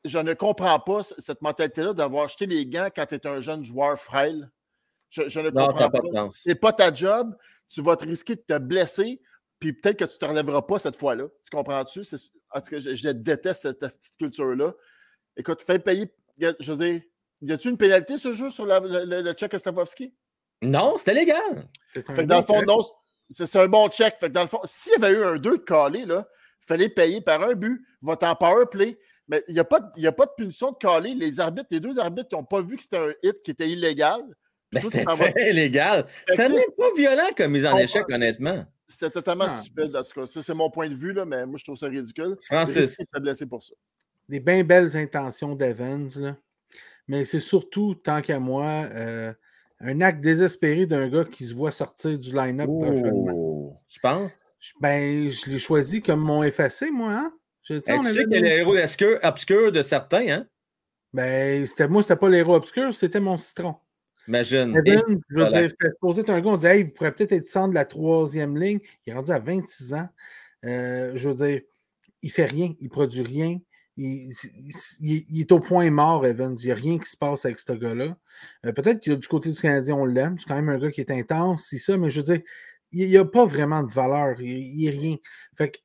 je ne comprends pas cette mentalité-là d'avoir jeté les gants quand tu es un jeune joueur frêle. Je, je ne non, comprends pas. pas. C'est pas ta job. Tu vas te risquer de te blesser, puis peut-être que tu ne te relèveras pas cette fois-là. Tu comprends-tu? En tout cas, je, je déteste cette, culture-là. Écoute, fais payer. Je veux dire, y a-t-il une pénalité ce jeu sur la, le, le, le non, c'était légal. Fait que dans le fond, non, c'est un bon check. Fait que dans le fond, s'il y avait eu un 2 de calé, là, il fallait payer par un but, votre en power play. Mais il n'y a, pas de, a pas de punition de calé. Les arbitres, les deux arbitres n'ont pas vu que c'était un hit qui était illégal. Mais c'était très illégal. C'était pas violent comme mise en échec, honnêtement. C'était totalement ah. stupide, en tout cas. Ça, c'est mon point de vue, là, mais moi, je trouve ça ridicule. Francis. blessé pour ça. Des bien belles intentions d'Evans, là. mais c'est surtout, tant qu'à moi, euh, un acte désespéré d'un gars qui se voit sortir du line-up prochainement. Oh, tu penses? Je- Ben, je l'ai choisi comme mon effacé, moi, hein? Je- tu sais, Hey, on tu avait sais qu'il y a des- les héros obscurs, obscurs de certains, hein? Ben, c'était moi, c'était pas l'héros obscur, c'était mon citron. Imagine. Je veux voilà. dire, c'était supposé être un gars, on dit, hey, il pourrait peut-être être centre de la troisième ligne. Il est rendu à 26 ans. Euh, je veux dire, il fait rien, il produit rien. Il, est au point mort, Evans. Il n'y a rien qui se passe avec ce gars-là. Euh, peut-être que du côté du Canadien, on l'aime. C'est quand même un gars qui est intense, c'est ça, mais je veux dire, il n'y a pas vraiment de valeur. Il n'y a rien. Fait que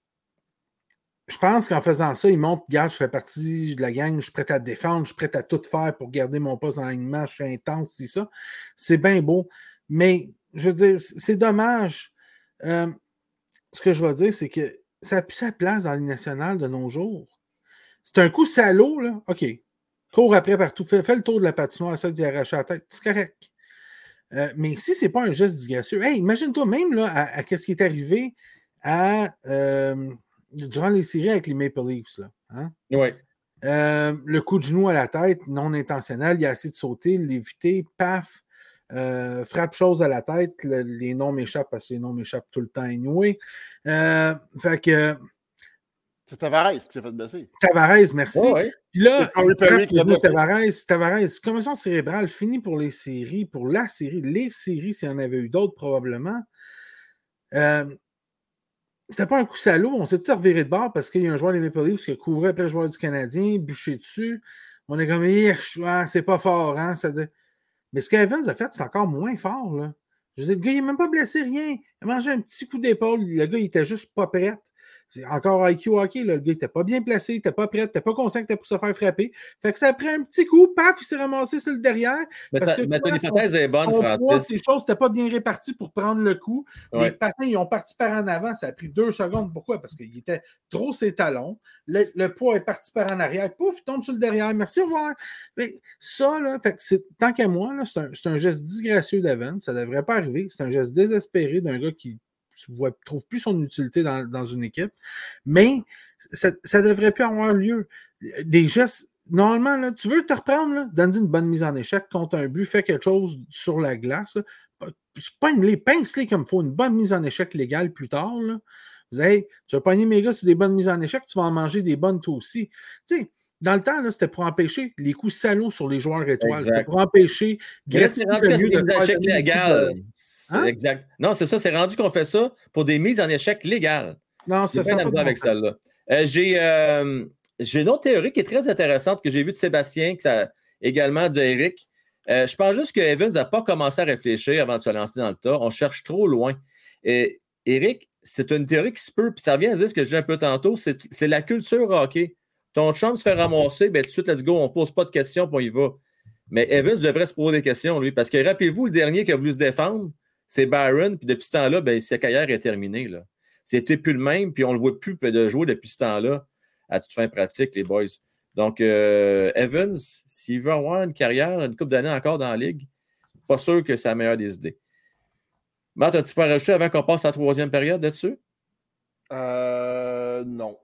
je pense qu'en faisant ça, il montre, regarde, je fais partie de la gang, je suis prêt à défendre, je suis prêt à tout faire pour garder mon poste en alignement, je suis intense, c'est ça. C'est bien beau. Mais je veux dire, c'est dommage. Euh, ce que je veux dire, c'est que ça n'a plus sa place dans Ligue nationale de nos jours. C'est un coup salaud, là. OK. Cours après partout. Fais, fais le tour de la patinoire, ça d'y arracher la tête. C'est correct. Euh, mais si c'est pas un geste disgracieux, hey, imagine-toi même là, à, à ce qui est arrivé à, euh, durant les séries avec les Maple Leafs. Là, hein? Oui. Euh, le coup de genou à la tête, non intentionnel, il a essayé de sauter, l'éviter, paf, euh, frappe chose à la tête, le- les noms m'échappent parce que les noms m'échappent tout le temps anyway. Euh, fait que C'est Tavares qui s'est fait blesser. Tavares, merci. Ouais. Puis là. Tavares, Tavares, commotion cérébrale, fini pour les séries, pour la série, les séries, s'il y en avait eu d'autres probablement. Euh, c'était pas un coup salaud, on s'est tout reviré de bord parce qu'il y a un joueur des Maple Leafs qui a couru après le joueur du Canadien, bûché dessus. On est comme, ouais, c'est pas fort, hein? ça de- Mais ce qu'Evans a fait, c'est encore moins fort. Là. Je veux dire, le gars, il n'est même pas blessé, rien. Il a mangé un petit coup d'épaule. Le gars, il était juste pas prêt. Encore IQ hockey, là, le gars, il était pas bien placé, il était pas prêt, il était pas conscient qu'il était pour se faire frapper. Fait que ça a pris un petit coup, paf, il s'est ramassé sur le derrière. Mais, Parce ta- que mais ton hypothèse est bonne, voit que Francis. ces choses n'étaient pas bien réparties pour prendre le coup. Les patins, ils ont parti par en avant. Ça a pris deux secondes. Pourquoi? Parce qu'il était trop ses talons. Le, le poids est parti par en arrière. Pouf, il tombe sur le derrière. Merci, au revoir. Mais ça, là, fait que tant qu'à moi, c'est, un, un geste disgracieux d'Evan. Ça ne devrait pas arriver. C'est un geste désespéré d'un gars qui trouve plus son utilité dans, dans une équipe. Mais ça ne devrait plus avoir lieu. Des gestes. Normalement, là, tu veux te reprendre, donne une bonne mise en échec contre un but, fais quelque chose sur la glace. là. C'est pas une les pince-les comme il faut, une bonne mise en échec légale plus tard. Là. Vous savez, tu vas pogner mes gars sur des bonnes mises en échec, tu vas en manger des bonnes toi aussi. Tu sais, dans le temps, c'était pour empêcher les coups salauds sur les joueurs étoiles. C'était pour empêcher c'est rendu que des légales. de- Hein? Exact. Non, c'est ça, c'est rendu qu'on fait ça pour des mises en échec légales. Non, J'ai c'est ça. avec. Euh, j'ai, euh, j'ai une autre théorie qui est très intéressante que j'ai vue de Sébastien, que ça, également d'Eric. Euh, je pense juste que Evans n'a pas commencé à réfléchir avant de se lancer dans le tas. On cherche trop loin. Et Eric, c'est une théorie qui se peut, puis ça revient à dire ce que dis un peu tantôt, c'est, c'est la culture hockey. Ton chum se fait ramasser, ben tout de suite, let's go, on ne pose pas de questions, puis on y va. Mais Evans devrait se poser des questions, lui, parce que rappelez-vous, le dernier qui a voulu se défendre, c'est Byron, puis depuis ce temps-là, ben, sa carrière est terminée. Là. C'était plus le même, puis on ne le voit plus de jouer depuis ce temps-là à toute fin pratique, les boys. Donc, euh, Evans, s'il veut avoir une carrière, une coupe d'années encore dans la ligue, pas sûr que c'est la meilleure des idées. Matt, as-tu pas rajouter avant qu'on passe à la troisième période là-dessus? Euh, non.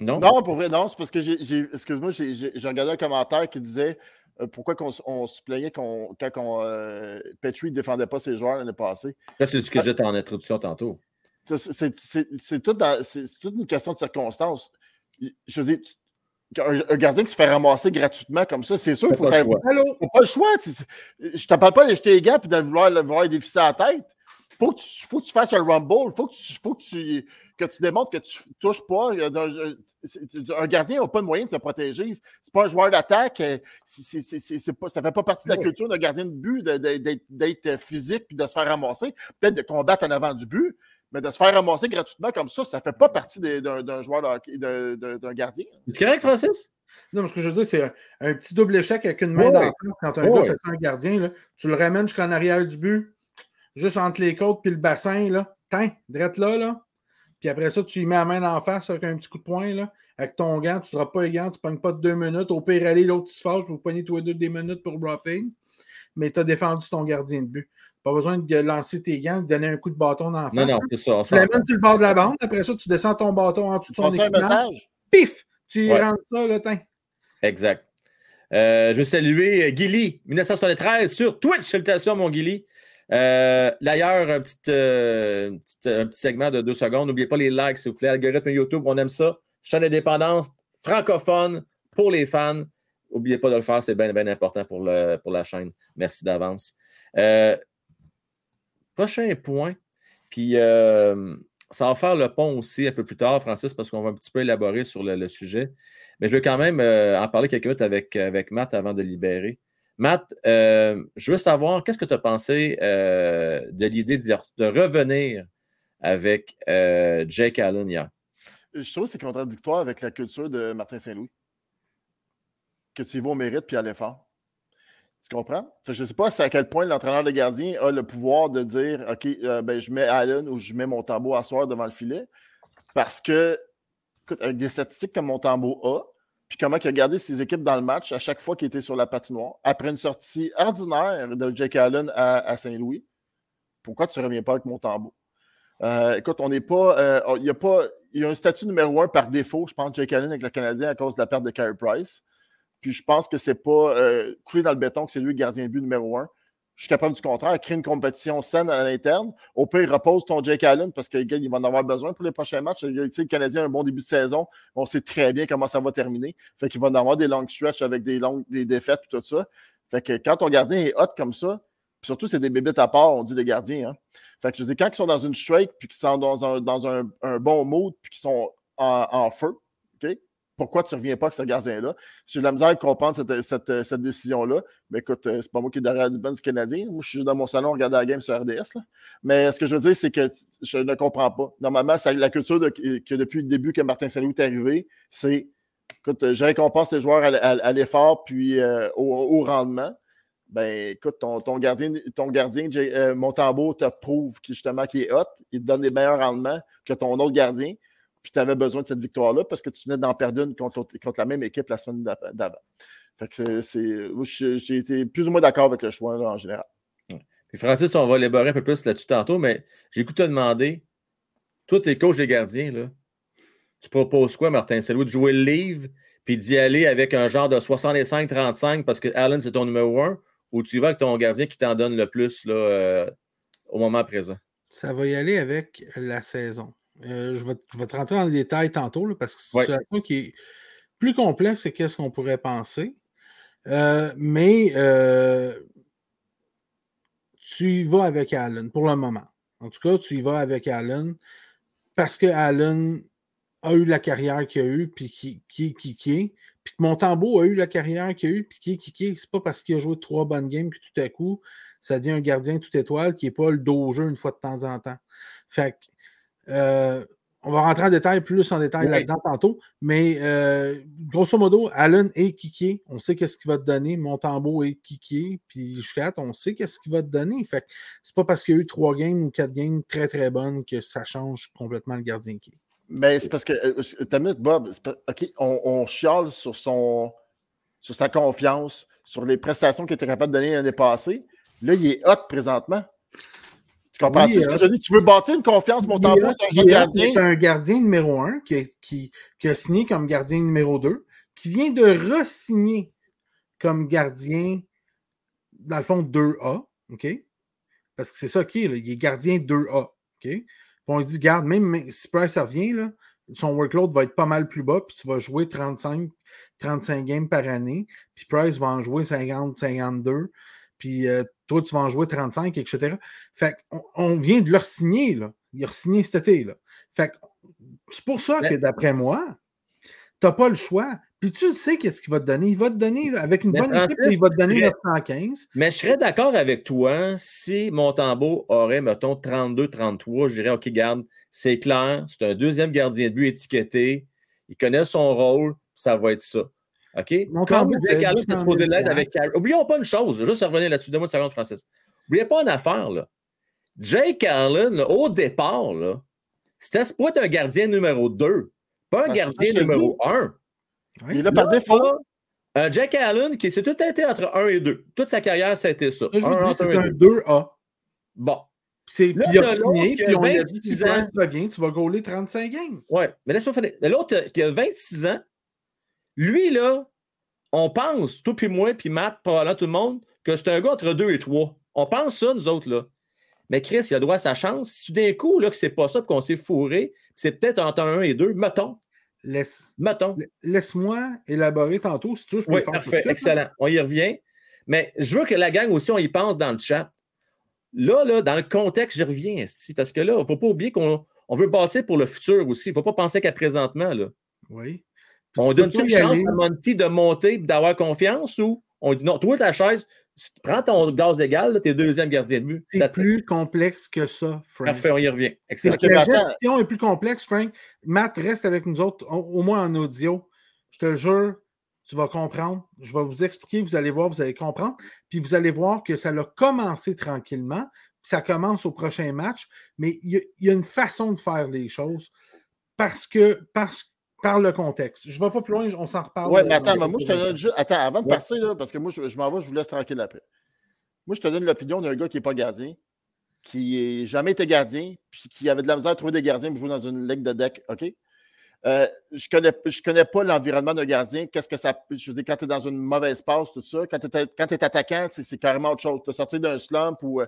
Non? Non, pour vrai, non. C'est parce que j'ai. Excuse-moi, j'ai regardé un commentaire qui disait euh, pourquoi on se plaignait qu'on- quand on, euh, Petrie ne défendait pas ses joueurs l'année passée. Là, c'est ce que j'ai en introduction tantôt. C'est- tout toute une question de circonstances. Je veux dire, un, un gardien qui se fait ramasser gratuitement comme ça, c'est sûr T'as faut pas pas le choix. tu sais. Je te parle pas d'acheter les gants et de vouloir vouloir dévisser à la tête. Faut que tu, faut que tu fasses un rumble. Faut que tu, faut que tu, que tu démontres que tu touches pas. euh, Un gardien n'a pas de moyen de se protéger. C'est pas un joueur d'attaque. euh, c'est- c'est- c'est- c'est pas- Ça fait pas partie de la culture d'un gardien de but de- de- d'être d'être physique puis de se faire ramasser. Peut-être de combattre en avant du but, mais de se faire ramasser gratuitement comme ça, ça fait pas partie d'un d'un joueur de hockey- de- de- d'un gardien. C'est correct, Francis? Non, mais ce que je veux dire, c'est un, un petit double échec avec une main le face. Quand un Ouais. gars fait ça, un gardien, là, tu le ramènes jusqu'en arrière du but, juste entre les côtes puis le bassin, là. Tiens, drette là, là. Puis après ça, tu lui mets la main en face avec un petit coup de poing, là. Avec ton gant, tu ne droppes pas les gants, tu ne pognes pas de deux minutes. Au pire, aller, l'autre, tu se fâches, vous pognez tous les deux des minutes pour roughing. Mais tu as défendu ton gardien de but. Pas besoin de lancer tes gants, de donner un coup de bâton dans la face. Non, non, hein. c'est ça. Tu l'amènes sur le bord de la bande, après ça, tu descends ton bâton en dessous de son équipement. message? Pif! Tu y Ouais. rentres ça, là, tiens. Exact. Euh, je veux saluer Gilly, 1973 sur Twitch. Salutations, mon Gilly. Euh, d'ailleurs, un, petit, un, petit, segment de deux secondes. N'oubliez pas les likes, s'il vous plaît. Algorithme YouTube, on aime ça. Chaîne d'indépendance francophone pour les fans. N'oubliez pas de le faire, c'est bien, important pour, le, pour la chaîne. Merci d'avance. prochain point. Puis ça va faire le pont aussi un peu plus tard, Francis, parce qu'on va un petit peu élaborer sur le, sujet. Mais je veux quand même euh, en parler quelques minutes avec, avec Matt avant de libérer. Matt, euh, je veux savoir, qu'est-ce que tu as pensé euh, de l'idée de, revenir avec Jake Allen hier? Je trouve que c'est contradictoire avec la culture de Martin Saint-Louis. Que tu y vas au mérite puis à l'effort. Tu comprends? je ne sais pas à quel point l'entraîneur de gardien a le pouvoir de dire OK, euh, ben, je mets Allen ou je mets mon tambour à soir devant le filet. Parce que, écoute, avec des statistiques comme mon tambour a, puis comment il a gardé ses équipes dans le match à chaque fois qu'il était sur la patinoire, après une sortie ordinaire de Jake Allen à, Saint-Louis, pourquoi tu ne reviens pas avec mon tambour? Euh, écoute, on n'est pas. Euh, il y a pas. Il y a un statut numéro un par défaut, je pense, Jake Allen avec le Canadien à cause de la perte de Carey Price. Puis je pense que c'est pas euh, coulé dans le béton que c'est lui le gardien but numéro un. Je suis capable du contraire, créer une compétition saine à l'interne. Au pire, repose ton Jake Allen parce qu'il va en avoir besoin pour les prochains matchs. le Canadien a un bon début de saison. On sait très bien comment ça va terminer. Fait qu'il va en avoir des longs stretches avec des longues des défaites et tout ça. Fait que quand ton gardien est hot comme ça, surtout c'est des bébites à part, on dit les gardiens. Hein. Fait que je dis, quand ils sont dans une strike puis qu'ils sont dans un, dans un, bon mood puis qu'ils sont en, en feu, OK? Pourquoi tu ne reviens pas avec ce gardien-là? J'ai de la misère à comprendre cette, décision-là. Mais écoute, euh, c'est pas moi qui est derrière du Benz canadien. Moi, je suis dans mon salon, regarder la game sur RDS. Mais ce que je veux dire, c'est que je ne comprends pas. Normalement, c'est la culture que depuis le début que Martin Salut est arrivé, c'est écoute, je récompense les joueurs à, l'effort puis euh, au, rendement. Ben, écoute, ton, gardien, ton gardien euh, Montembeau te prouve justement qu'il est hot, il te donne des meilleurs rendements que ton autre gardien puis tu avais besoin de cette victoire-là parce que tu venais d'en perdre une contre, la même équipe la semaine d'avant. Fait que j'ai été plus ou moins d'accord avec le choix en général. Puis Francis, on va élaborer un peu plus là-dessus tantôt, mais j'ai écouté te demander, toi, tes coachs des gardiens, là, tu proposes quoi, Martin? C'est de jouer le livre puis d'y aller avec un genre de 65-35 parce que Allen, c'est ton numéro un, ou tu vas avec ton gardien qui t'en donne le plus là, euh, au moment présent? Ça va y aller avec la saison. Euh, je, vais, te rentrer dans le détail tantôt parce que c'est une situation qui est plus complexe que qu'est-ce qu'on pourrait penser. Euh, mais euh, tu y vas avec Allen pour le moment. En tout cas, tu y vas avec Allen parce que Allen a eu la carrière qu'il a eue, puis qui, qui, qui, qui est. Puis que Montembeau a eu la carrière qu'il a eue, puis qui, qui, qui C'est pas parce qu'il a joué trois bonnes games que tout à coup, ça devient un gardien tout étoile qui n'est pas le dos au jeu une fois de temps en temps. Fait que euh, on va rentrer en détail, plus en détail là-dedans tantôt. Mais euh, grosso modo, Allen et Kiki, on sait qu'est-ce qu'il va te donner. Montembeau et Kiki, puis Jucat, on sait qu'est-ce qu'il va te donner. Fait c'est pas parce qu'il y a eu trois games ou quatre games très très bonnes que ça change complètement le gardien qui Mais c'est parce que, euh, t'as mis Bob, OK, on, on, chiale sur son sur sa confiance, sur les prestations qu'il était capable de donner l'année passée. Là, il est hot présentement. Tu comprends-tu ce que je dis? Tu veux bâtir une confiance, mon tambour, c'est un gardien? C'est un gardien numéro un qui, qui, qui, a signé comme gardien numéro 2, qui vient de re-signer comme gardien, dans le fond, 2A. OK? Parce que c'est ça qui est, il est gardien 2A. OK? Puis on lui dit, garde, même si Price revient, là, son workload va être pas mal plus bas, puis tu vas jouer 35, 35 games par année, puis Price va en jouer 50, 52 puis euh, toi, tu vas en jouer 35, etc. Fait qu'on on vient de leur signer, là. Il a signé cet été, là. Fait c'est pour ça que, d'après moi, tu n'as pas le choix. Puis tu sais qu'est-ce qu'il va te donner. Il va te donner, avec une bonne équipe, il va te donner 915. Mais je serais d'accord avec toi si Montembeau aurait, mettons, 32-33. Je dirais, OK, garde, c'est clair, c'est un deuxième gardien de but étiqueté. Il connaît son rôle, ça va être ça. OK? Comme Jake Allen est supposé l'être avec Carey. Oublions pas une chose, juste revenir là-dessus, deux mots de seconde, Francis. Oubliez pas une affaire, là. Jake Allen, au départ, là, c'était pour être un gardien numéro 2, pas un ah, gardien numéro 1. Il est là par défaut. Un Jake Allen qui s'est tout été entre 1 et 2. Toute sa carrière, ça a été ça. Je vous c'est un 2A. Bon. Puis il a signé, puis on a dit, si ans. tu reviens, tu vas gauler 35 games. Ouais, mais laisse-moi finir. L'autre qui a 26 ans, lui, là, on pense, tout puis moi, puis Matt, probablement tout le monde, que c'est un gars entre deux et trois. On pense ça, nous autres, là. Mais Chris, il a droit à sa chance. Si d'un coup, là, que c'est pas ça, qu'on s'est fourré, c'est peut-être entre un et deux, mettons. Laisse, mettons. Laisse-moi élaborer tantôt, si tu veux, je peux oui, le faire. Parfait, excellent. On y revient. Mais je veux que la gang aussi, on y pense dans le chat. Là, là, dans le contexte, je reviens, parce que là, il ne faut pas oublier qu'on on veut bâtir pour le futur aussi. Il ne faut pas penser qu'à présentement. Là. Oui. On donne une chance à Monty de monter et d'avoir confiance ou on dit non, toi, ta chaise, prends ton gaz égal, t'es deuxième gardien de but. C'est plus complexe que ça, Frank. Parfait, on y revient. Excellent. La gestion est plus complexe, Frank. Matt reste avec nous autres, au moins en audio. Je te jure, tu vas comprendre. Je vais vous expliquer, vous allez voir, vous allez comprendre. Puis vous allez voir que ça a commencé tranquillement. ça commence au prochain match. Mais il y, a une façon de faire les choses parce que, parce, par le contexte. Je ne vais pas plus loin, on s'en reparle. Oui, mais attends, moi, je te donne juste. Attends, avant de partir, là, parce que moi, je, m'en vais, je vous laisse tranquille après. Moi, je te donne l'opinion d'un gars qui n'est pas gardien, qui n'a jamais été gardien, puis qui avait de la misère à trouver des gardiens pour jouer dans une ligue de deck, OK? Euh, je ne connais, je connais pas l'environnement d'un gardien. Qu'est-ce que ça. Je veux dire, quand tu es dans une mauvaise passe, tout ça, quand tu es, attaquant, c'est carrément autre chose. Tu as sorti d'un slump ou. Euh,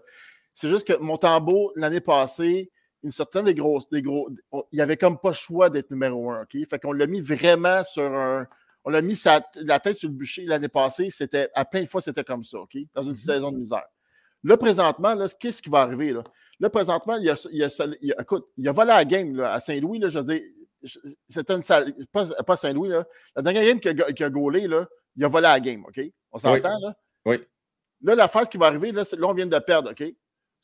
c'est juste que mon tambour, l'année passée, une certaine des grosses, des gros, il n'y avait comme pas le choix d'être numéro un. OK? Fait qu'on l'a mis vraiment sur un. On l'a mis la tête sur le bûcher l'année passée. C'était, à plein de fois, c'était comme ça, OK? Dans une mm-hmm. saison de misère. Là, présentement, là, qu'est-ce qui va arriver? Là, là présentement, il y a, il a, écoute, il a volé la game là, à Saint-Louis. Là, je veux dire, c'était une salle, pas, Saint-Louis, là. La dernière game qu'il a, qu a gaulé, là, il a volé la game, OK? On s'entend, là? Oui. Là, la phase qui va arriver, là, là, on vient de perdre, OK?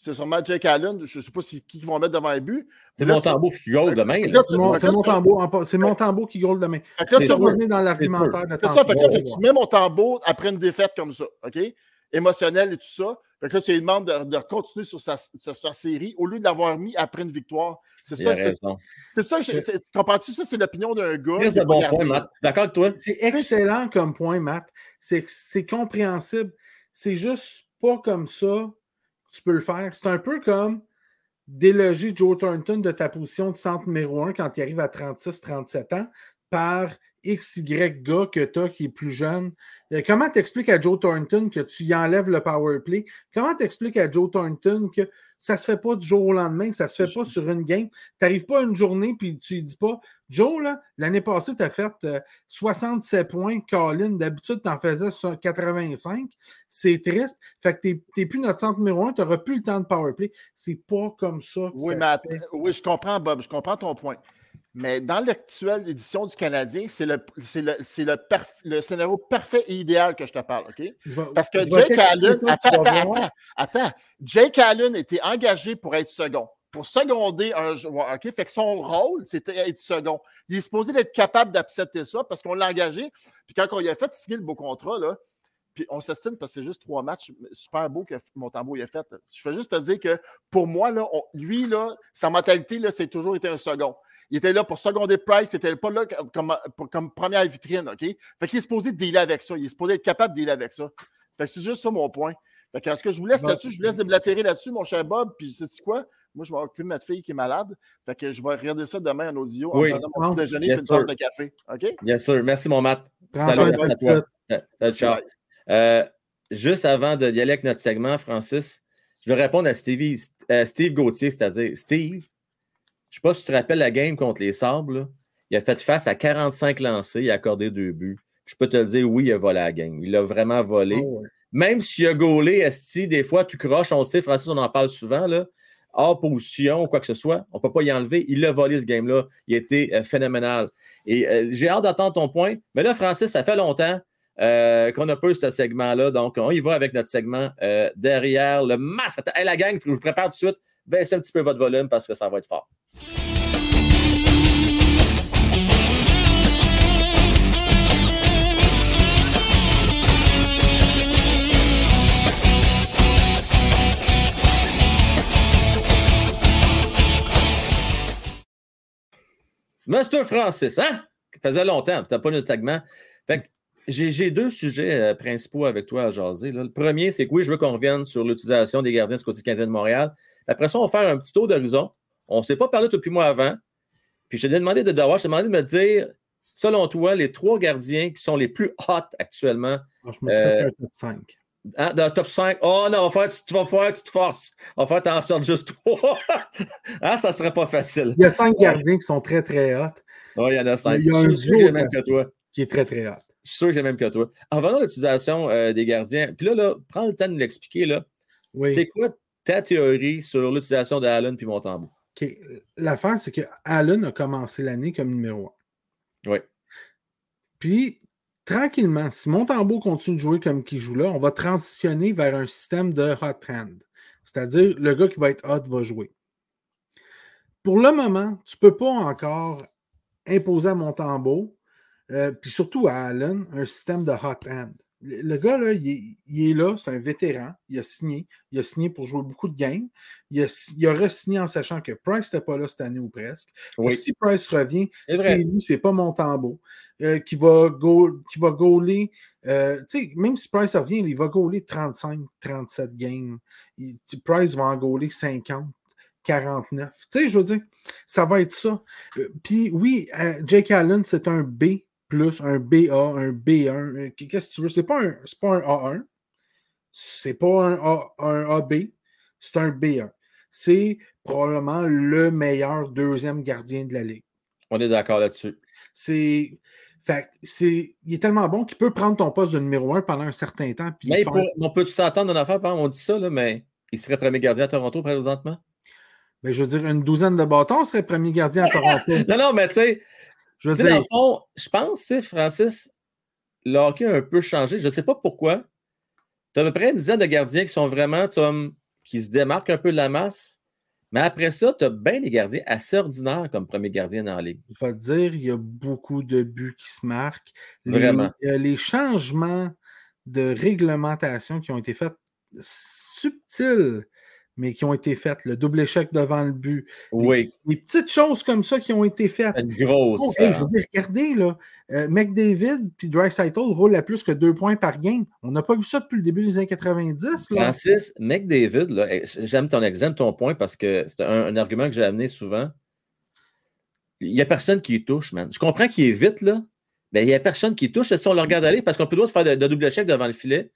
C'est sûrement Jake Allen. Je ne sais pas si, qui vont mettre devant les buts. C'est mon tambour qui gaule demain. C'est mon tambour. C'est mon tambour qui gaule demain. Fait là, tu dans l'argumentaire C'est ça. Fait que là, tu mets mon tambour après une défaite comme ça. OK? Émotionnel et tout ça. Fait que là, tu lui demandes de, de continuer sur sa, sur sa, série au lieu de l'avoir mis après une victoire. C'est ça. C'est ça. Comprends-tu ça? C'est l'opinion d'un gars. C'est bon point, Matt. D'accord avec toi? C'est excellent comme point, Matt. C'est compréhensible. C'est juste pas comme ça tu peux le faire. C'est un peu comme déloger Joe Thornton de ta position de centre numéro 1 quand il arrive à 36-37 ans par XY gars que tu as qui est plus jeune. Euh, comment t'expliques à Joe Thornton que tu y enlèves le power play? Comment t'expliques à Joe Thornton que ça ne se fait pas du jour au lendemain, ça ne se fait pas sur une game? Tu n'arrives pas une journée puis tu ne dis pas Joe, l'année passée, tu as fait 67 euh, points, Colin. D'habitude, tu en faisais 85. C'est triste. Fait que tu n'es plus notre centre numéro un, tu n'auras plus le temps de power play. C'est pas comme ça. oui, mais oui, je comprends, Bob, je comprends ton point. Mais dans l'actuelle édition du Canadien, c'est le, le, le, le, scénario parfait et idéal que je te parle, OK? Parce que Jake Allen. Attends, attends, attends, attends. Jake Allen était engagé pour être second. Pour seconder un joueur. OK? Fait que son rôle, c'était être second. Il est supposé être capable d'accepter ça parce qu'on l'a engagé. Puis quand on lui a fait signer le beau contrat, là, puis on s'estime parce que c'est juste trois matchs super beaux que Montembeau a fait. Je veux juste te dire que pour moi, là, lui, là, sa mentalité, là, c'est toujours été un second. Il était là pour seconder Price, il n'était pas là comme, comme, première vitrine, OK? Fait qu'il est supposé dealer avec ça. Il est supposé être capable de dealer avec ça. Fait que c'est juste ça mon point. Fait que, ce que je vous laisse là-dessus, je vous laisse déblatérer là-dessus, mon cher Bob. Puis, sais-tu quoi? Moi, je vais occuper de ma fille qui est malade. Fait que je vais regarder ça demain en audio en faisant mon petit déjeuner et une tasse de café. OK? Bien sûr. Merci, mon Matt. Salut à toi. Ciao. Euh, juste avant d'y aller avec notre segment, Francis, je vais répondre à Stevie, euh, Steve Gauthier, c'est-à-dire Steve, je ne sais pas si tu te rappelles la game contre les Sables. Il a fait face à 45 lancés, il a accordé deux buts. Je peux te le dire, oui, il a volé la game. Il a vraiment volé. Ah Même s'il a gaulé, Esti, des fois, tu croches, on sait, Francis, on en parle souvent, là, hors position ou quoi que ce soit, on ne peut pas y enlever. Il a volé ce game-là. Il a été euh, phénoménal. Et euh, j'ai hâte d'attendre ton point. Mais là, Francis, ça fait longtemps euh, qu'on a peu ce segment-là. Donc, on y va avec notre segment derrière le masque. Hey, la gang, je vous prépare tout de suite. Baissez un petit peu votre volume parce que ça va être fort. Master Francis, hein? Ça faisait longtemps, c'était pas notre segment. Fait j'ai deux sujets euh, principaux avec toi à jaser. Le premier, c'est que oui, je veux qu'on revienne sur l'utilisation des gardiens du côté canadien de Montréal. Après ça, on va faire un petit tour d'horizon. On ne s'est pas parlé depuis moi avant. Puis je t'ai demandé de devoir, je t'ai demandé de me dire selon toi, les trois gardiens qui sont les plus hot actuellement? Ah, je me suis fait un top 5. Hein, dans le top 5. Oh non, va faire, tu, vas faire, tu te forces. On va faire t'en sorte juste trois. hein, ça serait pas facile. Il y a cinq gardiens qui sont très, très hot. Oh, il y en a cinq. Il y a je un suis sûr que j'ai même que toi. Qui est très, très hot. Je suis sûr que j'ai même que toi. En venant à l'utilisation euh, des gardiens, puis là, là, prends le temps de l'expliquer. Là. Oui. C'est quoi ta théorie sur l'utilisation d'Allen puis Montembeau? OK. L'affaire, c'est que Allen a commencé l'année comme numéro 1. Oui. Puis, tranquillement, si Montembeau continue de jouer comme qu'il joue là, on va transitionner vers un système de hot hand. C'est-à-dire, le gars qui va être hot va jouer. Pour le moment, tu ne peux pas encore imposer à Montembeau, euh, puis surtout à Allen, un système de hot hand. Le, gars, là, il est, il est là, c'est un vétéran, il a signé, il a signé pour jouer beaucoup de games, il a, il a re-signé en sachant que Price n'était pas là cette année ou presque. Oui. Et si Price revient, C'est lui, c'est pas Montembeau, euh, qui va, go, qui va gauler. euh, même si Price revient, il va gauler 35, 37 games. Il- Price va en gauler 50, 49. Tu sais, je veux dire, ça va être ça. Euh, Puis oui, euh, Jake Allen, c'est un B plus, un BA, un B1. euh, Qu'est-ce que tu veux? C'est pas un, pas un A1. C'est pas un, A, un AB. C'est un B1. C'est probablement le meilleur deuxième gardien de la ligue. On est d'accord là-dessus. C'est. Fait c'est. Il est tellement bon qu'il peut prendre ton poste de numéro un pendant un certain temps. Puis Mais faire- pour- on peut s'entendre d'une affaire, on dit ça, là, mais il serait premier gardien à Toronto présentement? Ben, je veux dire, une douzaine de bâtons serait premier gardien à Toronto. Non, non, mais tu sais, Je veux dans le fond, je pense, Francis, le hockey a un peu changé. Je ne sais pas pourquoi. Tu as à peu près une dizaine de gardiens qui sont vraiment, qui se démarquent un peu de la masse. Mais après ça, tu as bien des gardiens assez ordinaires comme premier gardien dans la ligue. je vais te dire, il y a beaucoup de buts qui se marquent. Les, Vraiment. euh, les changements de réglementation qui ont été faits subtils, mais qui ont été faits. Le double échec devant le but. Oui, Les petites choses comme ça qui ont été faites. une grosse Oh, hey, je veux différence. dire, regardez, là, euh, McDavid puis Dreisaitl roulent à plus que deux points par game. On n'a pas vu ça depuis le début des années 90. Là. Francis, McDavid, là, j'aime ton exemple, ton point, parce que c'est un, un argument que j'ai amené souvent. Il n'y a personne qui y touche, man. Je comprends qu'il est vite, là, mais il n'y a personne qui y touche. Si on le regarde aller, parce qu'on peut le droit de faire de, de double échec devant le filet.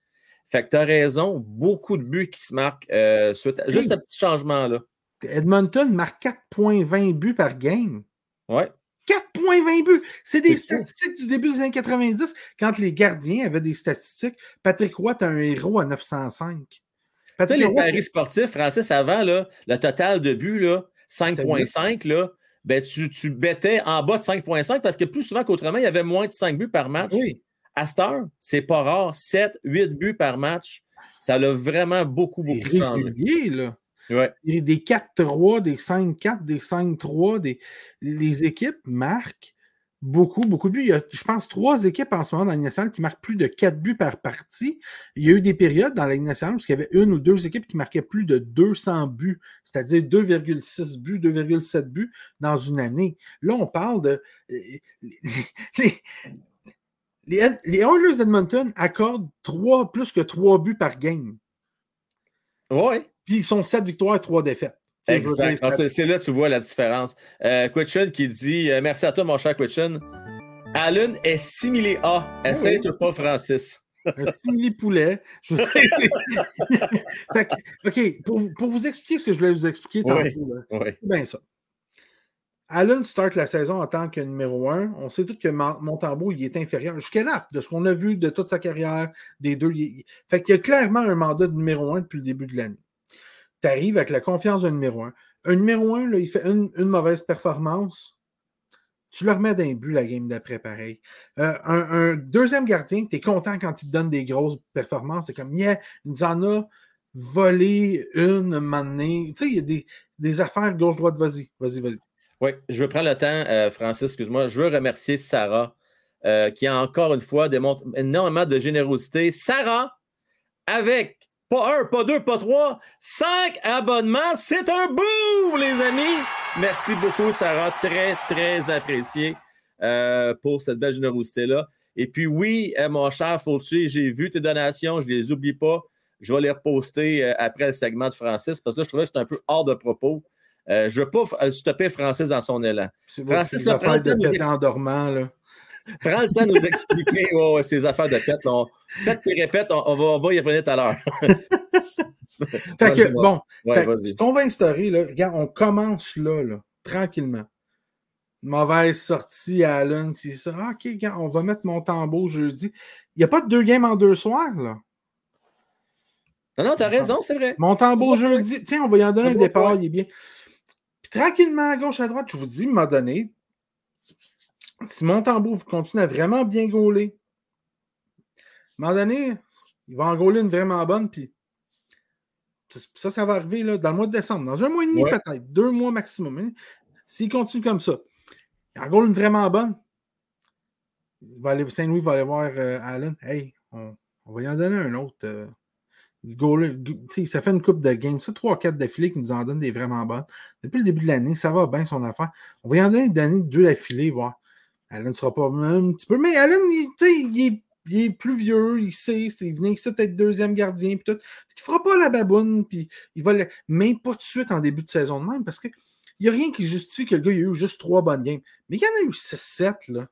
Fait que tu as raison, beaucoup de buts qui se marquent. euh, suite à- juste un petit changement, là. Edmonton marque 4,20 buts par game. Ouais. 4,20 buts! C'est des statistiques du début des années 90, quand les gardiens avaient des statistiques. Patrick Roy est un héros à 905. Tu sais, les Roy, paris sportifs, Francis, avant, là, le total de buts, là, 5,5, là, ben, tu, tu bettais en bas de 5,5 parce que plus souvent qu'autrement, il y avait moins de 5 buts par match. oui, À cette heure, c'est pas rare. 7, 8 buts par match. Ça l'a vraiment beaucoup, beaucoup changé. régulier, là. Ouais. Des 4-3, des 5-4, des 5-3, des... les équipes marquent beaucoup, beaucoup de buts. Il y a, je pense, trois équipes en ce moment dans la nationale qui marquent plus de 4 buts par partie. Il y a eu des périodes dans la nationale où il y avait une ou deux équipes qui marquaient plus de 200 buts, c'est-à-dire 2,6 buts, 2,7 buts dans une année. Là, on parle de... Les, les, les, les Oilers d'Edmonton accordent plus que 3 buts par game. Ouais. Puis ils sont 7 victoires et 3 défaites. Exact. Ah, c'est- là que tu vois la différence. Euh, Quitchen qui dit euh, Merci à toi, mon cher Quitchen. Allen est similé A. Essaye-toi pas, Francis? un simili poulet. Je Fait que, OK, pour, vous- pour vous expliquer ce que je voulais vous expliquer tantôt, Oui. là, Oui. c'est bien ça. Allen start la saison en tant que numéro 1. On sait tous que Mon- Montembeau, il est inférieur. Jusqu'à là, de ce qu'on a vu de toute sa carrière, des deux. il- Fait qu'il y a clairement un mandat de numéro 1 depuis le début de l'année. Tu arrives avec la confiance d'un numéro 1. Un numéro 1, là, il fait une, mauvaise performance. Tu le remets d'un but la game d'après, pareil. Euh, un, un deuxième gardien, tu es content quand il te donne des grosses performances. Tu comme, yeah, il nous en a volé une manée. Tu sais, il y a des, des affaires gauche-droite, vas-y, vas-y, vas-y. Oui, je veux prendre le temps, euh, Francis, excuse-moi. Je veux remercier Sarah, euh, qui a encore une fois démontré énormément de générosité. Sarah, avec pas un, pas deux, pas trois, cinq abonnements, c'est un boom, les amis. Merci beaucoup, Sarah. Très, très apprécié euh, pour cette belle générosité-là. Et puis, oui, euh, mon cher Fauci, j'ai vu tes donations, je ne les oublie pas. Je vais les reposter après le segment de Francis, parce que là, je trouvais que c'était un peu hors de propos. Euh, je ne veux pas euh, stopper Francis dans son élan. Francis, le prends le temps de nous péter en dormant, là. Prends le temps de nous expliquer ces affaires de tête. Peut-être que tu répètes, on, va, on va y revenir tout à l'heure. fait que, bon, ce qu'on va instaurer, là, regarde, on commence là, là tranquillement. Mauvaise sortie à Allen, c'est ça. Ah, OK, on va mettre mon tambour jeudi. Il n'y a pas de deux games en deux soirs, là? Non, non, t'as raison, c'est vrai. Mon tambour jeudi. Tiens, on va y en donner un départ, il est bien. Tranquillement, à gauche, à droite, je vous dis, m'a donné. Si mon tambour continue à vraiment bien gauler, à un moment donné, il va en gauler une vraiment bonne, puis ça, ça va arriver là, dans le mois de décembre, dans un mois et demi peut-être, deux mois maximum. Hein. S'il continue comme ça, il en gaule une vraiment bonne. Saint-Louis va aller voir euh, Allen. Hey, on, va y en donner un autre. Euh, ça fait une coupe de games. Ça, 3-4 d'affilée qui nous en donnent des vraiment bonnes. Depuis le début de l'année, ça va bien son affaire. On va y en donner, donner deux d'affilée, voir. Allen ne sera pas un petit peu. Mais Allen, il, est, plus vieux, il sait, il venait ici être deuxième gardien, puis tout. Il ne fera pas la baboune, puis il va. Même pas tout de suite en début de saison de même, parce qu'il n'y a rien qui justifie que le gars ait eu juste trois bonnes games. Mais il y en a eu 6-7, là.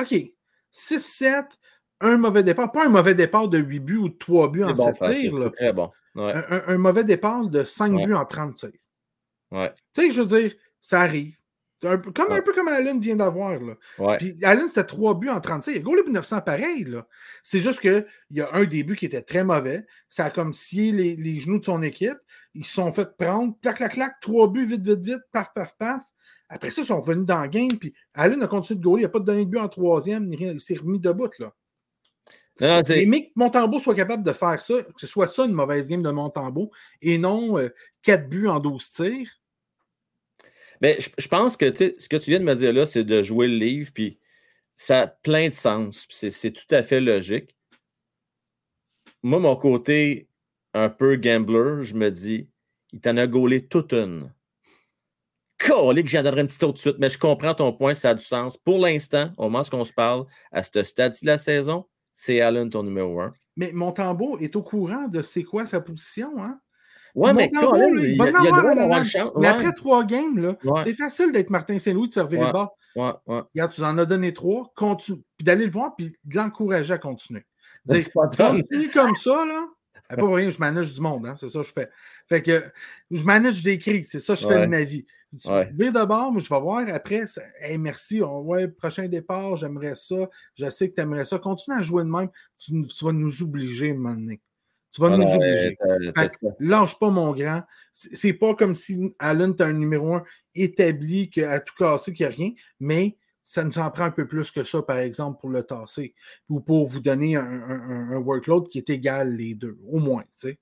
OK. 6-7, un mauvais départ, pas un mauvais départ de 8 buts ou de 3 buts en 7 tirs. Très bon. Un, mauvais départ de 5 buts en 30 tirs. Ouais. Tu sais, je veux dire, ça arrive. Un peu, comme un peu comme Allen vient d'avoir. Ouais. Puis Allen, c'était 3 buts en 30 tirs. Il a goalé 900 pareil. C'est juste qu'il y a un début qui était très mauvais. Ça a comme scié les, les, genoux de son équipe. Ils se sont fait prendre, clac, clac, clac, 3 buts, vite, vite, vite, paf, paf, paf. Après ça, ils sont revenus dans le game. Puis Allen a continué de goaler. Il n'a pas donné de but en troisième, ni rien. Il s'est remis debout. Là. Et mais que Montembeau soit capable de faire ça, que ce soit ça une mauvaise game de Montembeau et non 4 euh, buts en 12 tirs. Mais je, pense que ce que tu viens de me dire là, c'est de jouer le livre, puis ça a plein de sens, c'est tout à fait logique. Moi, mon côté un peu gambler, je me dis, il t'en a gaulé toute une. Collé que j'en donnerai un petit tout de suite, mais je comprends ton point, ça a du sens. Pour l'instant, au moment où on se parle, à ce stade de la saison, c'est Allen ton numéro un. Mais Montembeau est au courant de c'est quoi sa position, hein? Ouais, mais il, va en avoir Mais après trois games, c'est facile d'être Martin Saint-Louis, de servir les bas. Ouais, Regarde, tu en as donné trois, continue, puis d'aller le voir, puis de l'encourager à continuer. continue comme ça, là. Pas pour rien, je manage du monde, hein, c'est ça que je fais. Fait que je manage des cris, c'est ça que je fais de ma vie. Tu ouais. d'abord, mais je vais voir après. Hey, merci, on, ouais, prochain départ, j'aimerais ça. Je sais que tu aimerais ça. Continue à jouer de même. Tu, vas nous obliger à un Tu vas ah nous obliger. lâche pas, mon grand. C'est pas comme si Allen, tu un numéro un établi à tout casser, qu'il n'y a rien, mais ça nous en prend un peu plus que ça, par exemple, pour le tasser, ou pour vous donner un, workload qui est égal les deux, au moins. Tu sais.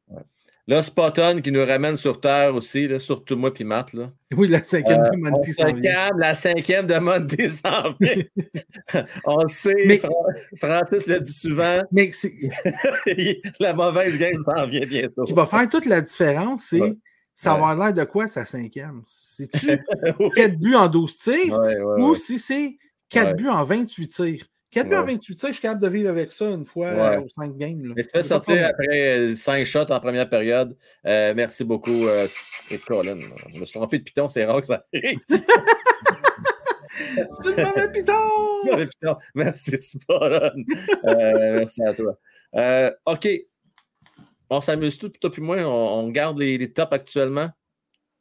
Là, Spotton qui nous ramène sur Terre aussi, là, surtout moi puis Matt. Là. Oui, la cinquième de Monty s'en vient. La cinquième de Monty s'en vient. on le sait, Francis le dit souvent. Mais la mauvaise game s'en vient bientôt. Ce qui va faire toute la différence, c'est ça va avoir l'air de quoi sa cinquième? C'est-tu 4 buts en 12 tirs? Ou si c'est 4 buts en 28 tirs? 4 buts en 28 tirs, je suis capable de vivre avec ça une fois euh, aux 5 games. Là. Mais tu fais sortir après 5 euh, shots en première période. Euh, merci beaucoup. Euh, Colin, je me suis trompé de piton, c'est rare que ça arrive. c'est une mauvais piton! Merci, Spotton. merci à toi. OK on s'amuse tout, toi puis moi, on, garde les, tops actuellement.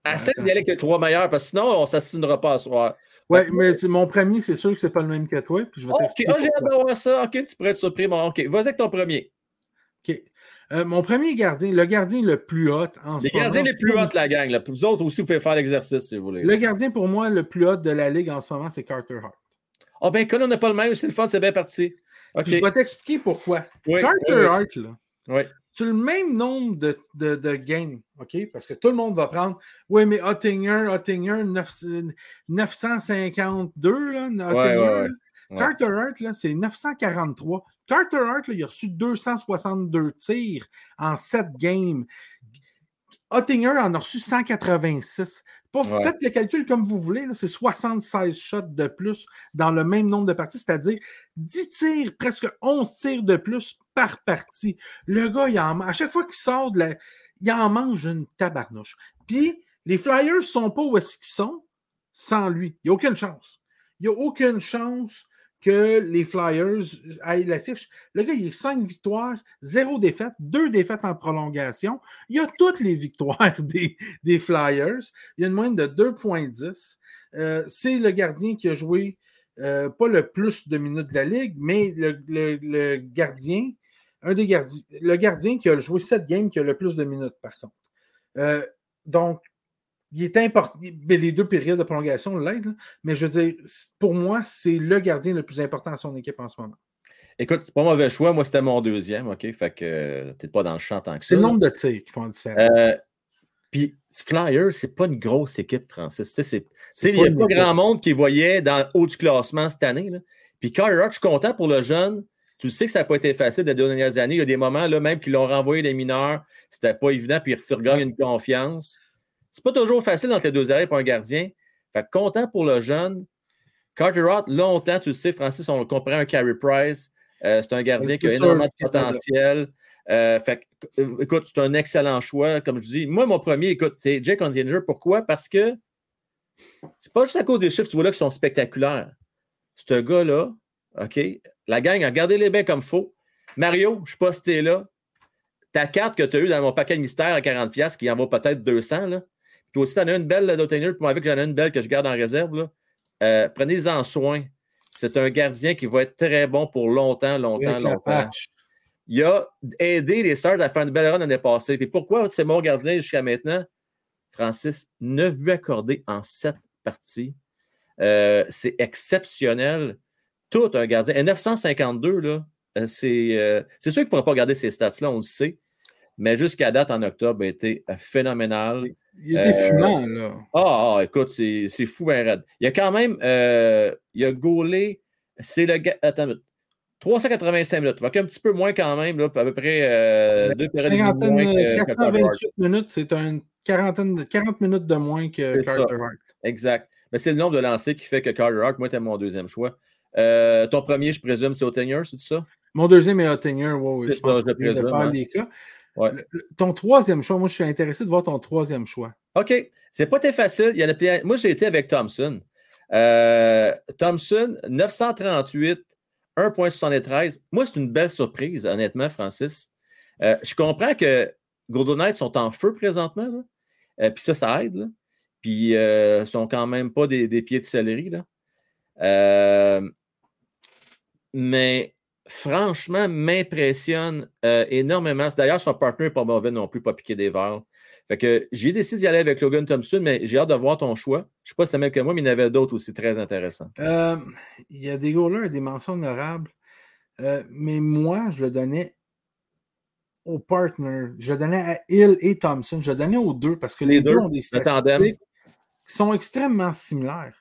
Assez d'y aller avec les trois meilleurs, parce que sinon, on ne s'assinera pas à soir. Oui, mais mon premier, c'est sûr que ce n'est pas le même que toi. Puis je vais ok, oh, j'ai hâte ça. Ok, tu pourrais être surpris. Bon, ok, vas-y avec ton premier. Ok. Euh, mon premier gardien, le gardien le plus haut en ce moment. Les gardiens les plus hauts, la gang. Là. Vous autres aussi, vous pouvez faire l'exercice si vous voulez. Le gardien, pour moi, le plus haut de la ligue en ce moment, c'est Carter Hart. Ah, oh, ben, quand on n'a pas le même, c'est le fun, c'est bien parti. Je vais t'expliquer pourquoi. Carter Hart, là. Oui sur le même nombre de, de, games, OK? Parce que tout le monde va prendre. Oui, mais Ottinger, Ottinger, 952, là. Carter Hart, c'est 943. Carter Hart, il a reçu 262 tirs en 7 games. Ottinger en a reçu 186. Faites le calcul comme vous voulez, c'est 76 shots de plus dans le même nombre de parties, c'est-à-dire 10 tirs, presque 11 tirs de plus par partie. Le gars, il à chaque fois qu'il sort de la, il en mange une tabarnouche. Puis, les Flyers ne sont pas où est-ce qu'ils sont sans lui. Il n'y a aucune chance. Il n'y a aucune chance que les Flyers aillent l'affiche. Le gars, il est 5 victoires, 0 défaites, 2 défaites en prolongation. Il a toutes les victoires des, des Flyers. Il y a une moyenne de 2,10. Euh, c'est le gardien qui a joué euh, pas le plus de minutes de la Ligue, mais le, gardien, un des gardiens, le gardien qui a joué 7 games qui a le plus de minutes, par contre. Euh, donc, il est important. Les deux périodes de prolongation l'aident, mais je veux dire, pour moi, c'est le gardien le plus important à son équipe en ce moment. Écoute, c'est pas mauvais choix. Moi, c'était mon deuxième, OK? Fait que t'es pas dans le champ tant que ça. C'est le nombre de tirs qui font la différence. Euh, puis Flyers, c'est pas une grosse équipe, Francis. Il n'y a pas grand monde qui voyait dans haut du classement cette année. Puis Carter je suis content pour le jeune. Tu sais que ça n'a pas été facile des deux dernières années. Il y a des moments, là, même qu'ils l'ont renvoyé des mineurs. C'était pas évident, puis il regagne une confiance. C'est pas toujours facile entre les deux arrêts pour un gardien. Fait content pour le jeune. Carter longtemps, tu le sais, Francis, on comprend un Carey Price. Euh, c'est un gardien qui a énormément de potentiel. Euh, fait, euh, écoute, c'est un excellent choix. Comme je dis, moi, mon premier, écoute, c'est Jake Ondinger. Pourquoi? Parce que c'est pas juste à cause des chiffres, tu vois là, qui sont spectaculaires. Ce gars-là, OK, la gang, regardez-les bien comme faux. Mario, je sais pas si tu es là. Ta carte que tu as eue dans mon paquet de mystère à 40$, qui en vaut peut-être 200, là. Toi aussi, tu en as une belle d'Otainer, puis moi, avec, j'en ai une belle que je garde en réserve. Euh, prenez-en soin. C'est un gardien qui va être très bon pour longtemps, longtemps, longtemps il a aidé les Stars à faire une belle run l'année passée. Puis pourquoi c'est mon gardien jusqu'à maintenant? Francis, 9 buts accordés en 7 parties. Euh, c'est exceptionnel. Tout un gardien. Et 952, là, euh, c'est, euh, c'est sûr qu'il ne pourra pas garder ces stats-là, on le sait. Mais jusqu'à date, en octobre, il a été phénoménal. Il était fumant, là. Ah, ah, écoute, c'est, c'est fou, ben raide. Il a quand même. il a gaulé. C'est le gars. Attends, 385 minutes. Donc, un petit peu moins quand même, là, à peu près euh, deux périodes de moins que 428 minutes, c'est une quarantaine de 40 minutes de moins que Carter Hart. Exact. Mais c'est le nombre de lancers qui fait que Carter Hart, moi, était mon deuxième choix. Euh, ton premier, je présume, c'est Ottinger, c'est ça? Mon deuxième est Ottinger, oui. oui je pense que je faire les cas. Ouais. ton troisième choix, moi, je suis intéressé de voir ton troisième choix. OK. C'est pas très facile. Il y en a... Moi, j'ai été avec Thompson. Euh, Thompson, 938 1,73. Moi, c'est une belle surprise, honnêtement, Francis. Euh, je comprends que Golden Knights sont en feu présentement. Euh, puis ça, ça aide. Puis ils sont quand même pas des, pieds de céleri. Mais franchement, m'impressionne énormément. D'ailleurs, son partenaire n'est pas mauvais non plus, pas piqué des verres. Fait que j'ai décidé d'y aller avec Logan Thompson, mais j'ai hâte de voir ton choix. Je ne sais pas si c'est le même que moi, mais il y en avait d'autres aussi très intéressants. Euh, il y a des goalers et des mentions honorables. Euh, mais moi, je le donnais au partner. Je le donnais à Hill et Thompson. Je le donnais aux deux parce que les, deux, ont des statistiques qui sont extrêmement similaires.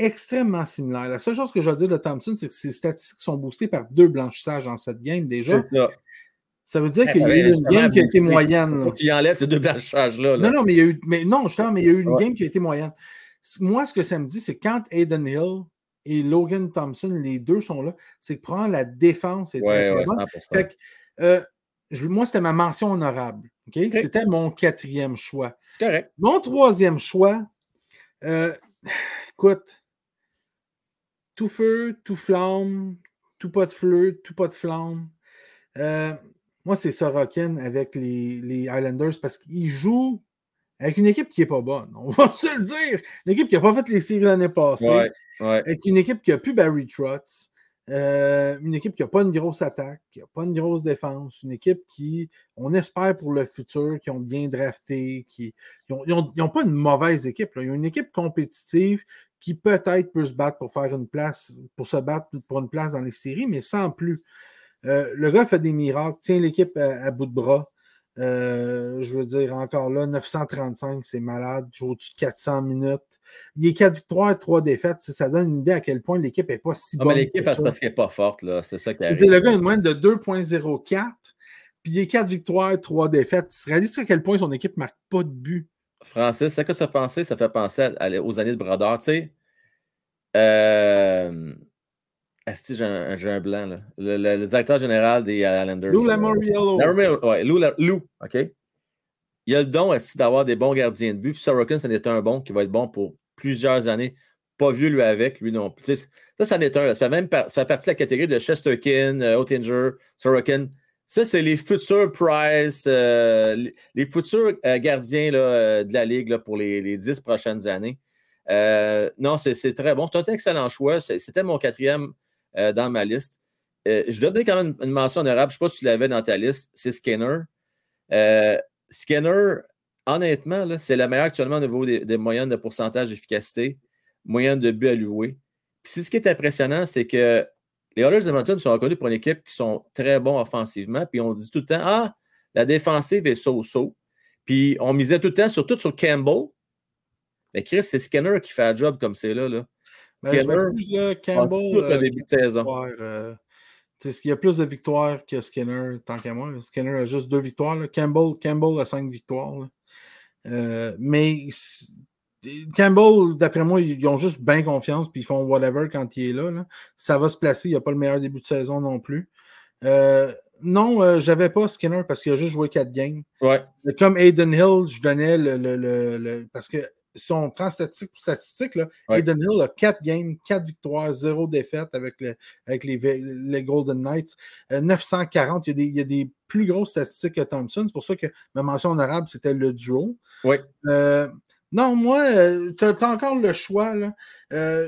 Extrêmement similaires. La seule chose que je veux dire de Thompson, c'est que ses statistiques sont boostées par deux blanchissages en cette game déjà. Ça veut dire qu'il y a eu une game qui a été moyenne. Il enlève ces deux blanchages-là. Non, non, mais il y a eu. Mais non, justement, mais il y a eu une game qui a été moyenne. Moi, ce que ça me dit, c'est quand Aiden Hill et Logan Thompson, les deux sont là, c'est que prendre la défense est ouais, ouais, fait euh, Moi, c'était ma mention honorable. C'était mon quatrième choix. C'est correct. Mon troisième choix, euh, écoute, tout feu, tout flamme, tout pas de feu, tout pas de flamme. Euh, moi, c'est Sorokin avec les, les Islanders parce qu'il joue avec une équipe qui n'est pas bonne. On va se le dire. Une équipe qui n'a pas fait les séries l'année passée. Avec une équipe qui n'a plus Barry Trotz. Euh, une équipe qui n'a pas une grosse attaque, qui n'a pas une grosse défense, une équipe qui, on espère pour le futur, qui ont bien drafté, qui n'ont pas une mauvaise équipe. Ils ont une équipe compétitive qui peut-être peut se battre pour faire une place, pour se battre pour une place dans les séries, mais sans plus. Euh, le gars fait des miracles, tient l'équipe à, bout de bras. Euh, je veux dire, encore là, 935, c'est malade. Joue au-dessus de 400 minutes. Il est 4 victoires et 3 défaites. Ça donne une idée à quel point l'équipe n'est pas si bonne. mais l'équipe, c'est parce qu'elle n'est pas forte. C'est ça qui arrive. Le gars a une moyenne de 2,04. Puis il est 4 victoires et 3 défaites. Tu réalises à quel point son équipe ne marque pas de but? Francis, ça que ça fait ça fait penser aux années de Brodeur. Tu sais, euh, j'ai un, blanc, là. Le, directeur général des Islanders. Lou Lamoriello. Ouais, Lou, Lou, OK? Il a le don aussi d'avoir des bons gardiens de but. Puis Sorokin, ce n'est un bon qui va être bon pour plusieurs années. pas vieux, lui, avec, lui non plus. Ça, ça en est un. Ça, fait même ça fait partie de la catégorie de Chesterkin, euh, Sorokin. Ça, c'est les futurs Price, euh, les, futurs euh, gardiens là, de la Ligue là, pour les, dix prochaines années. non, c'est très bon. C'est un excellent choix. C'était mon quatrième dans ma liste. je dois donner quand même une mention honorable. Je ne sais pas si tu l'avais dans ta liste. C'est Skinner. Skinner, honnêtement, c'est la meilleure actuellement au niveau des, moyennes de pourcentage d'efficacité, moyenne de but alloué. Puis ce qui est impressionnant, c'est que les Oilers de Mountain sont reconnus pour une équipe qui sont très bons offensivement. Puis on dit tout le temps Ah, la défensive est so-so. Puis on misait tout le temps surtout sur Campbell. Mais Chris, c'est Skinner qui fait un job comme c'est là. Ben, Skinner, Campbell, tout le début de saison. Euh, il y a plus de victoires que Skinner, tant qu'à moi. Skinner a juste deux victoires. Campbell, Campbell a cinq victoires. Euh, mais Campbell, d'après moi, ils ont juste bien confiance puis ils font whatever quand il est là. Ça va se placer. Il n'y a pas le meilleur début de saison non plus. Euh, non, euh, je n'avais pas Skinner parce qu'il a juste joué quatre games. Comme Aiden Hill, je donnais le, le parce que si on prend statistique pour statistique, là, Aiden Hill a 4 games, 4 victoires, 0 défaite avec, avec les, les, Golden Knights. 940, euh, il y, a des, il y, a des, plus grosses statistiques que Thompson. C'est pour ça que ma mention honorable, c'était le duo. Oui. Euh, non, moi, euh, tu as, encore le choix, là.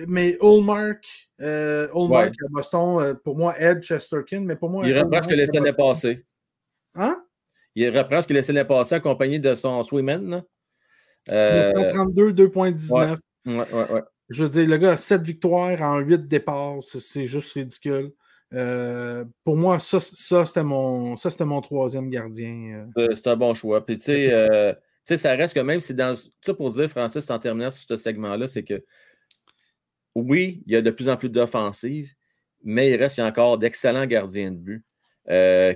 mais Hallmark, Hallmark à Boston, pour moi, Ed Chesterkin, mais pour moi. Il reprend ce que les années passées. Hein? Il reprend ce que les années passées accompagné de son Swimmen. 932, 2.19. Ouais, ouais, ouais, Je veux dire, le gars a 7 victoires en 8 départs. C'est juste ridicule. Euh, pour moi, ça, ça c'était mon, mon troisième gardien. Euh. C'est un bon choix. Puis, euh, tu sais, ça reste que même si dans. Ça pour dire, Francis, en terminant sur ce segment-là, c'est que oui, il y a de plus en plus d'offensives, mais il reste il y a encore d'excellents gardiens de but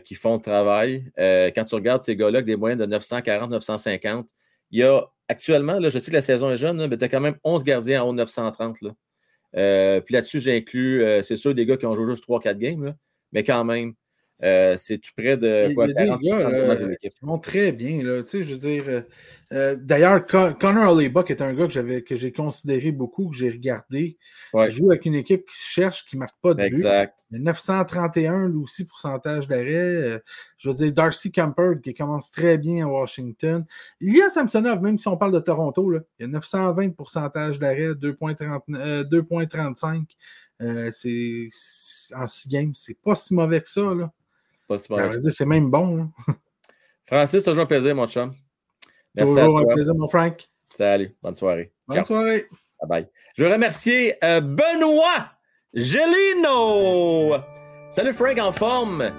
qui font le travail. quand tu regardes ces gars-là avec des moyennes de 940, 950, il y a actuellement, là, je sais que la saison est jeune, mais tu as quand même 11 gardiens en haut de 930. Là. Euh, puis là-dessus, j'inclus, euh, c'est sûr, des gars qui ont joué juste 3-4 games, mais quand même, euh, c'est tout près de quoi, il y a des gars qui vont très bien. Là, je veux dire, euh, d'ailleurs, Connor Oleybuck est un gars que, que j'ai considéré beaucoup, que j'ai regardé. Il joue avec une équipe qui se cherche, qui ne marque pas de exact. but. 931, lui aussi, pourcentage d'arrêt. Euh, je veux dire, Darcy Camper, qui commence très bien à Washington. Il y a Samsonov, même si on parle de Toronto, là, il y a 920 pourcentage d'arrêt, 2,35. Euh, c'est en 6 games, c'est pas si mauvais que ça. Là. Pas mauvais. C'est même bon. Francis, toujours un plaisir, mon chum. Merci Toujours un plaisir, mon Frank. Salut, bonne soirée. Bonne soirée. Bye bye. Je veux remercier euh, Benoît Gelino. Salut Frank en forme.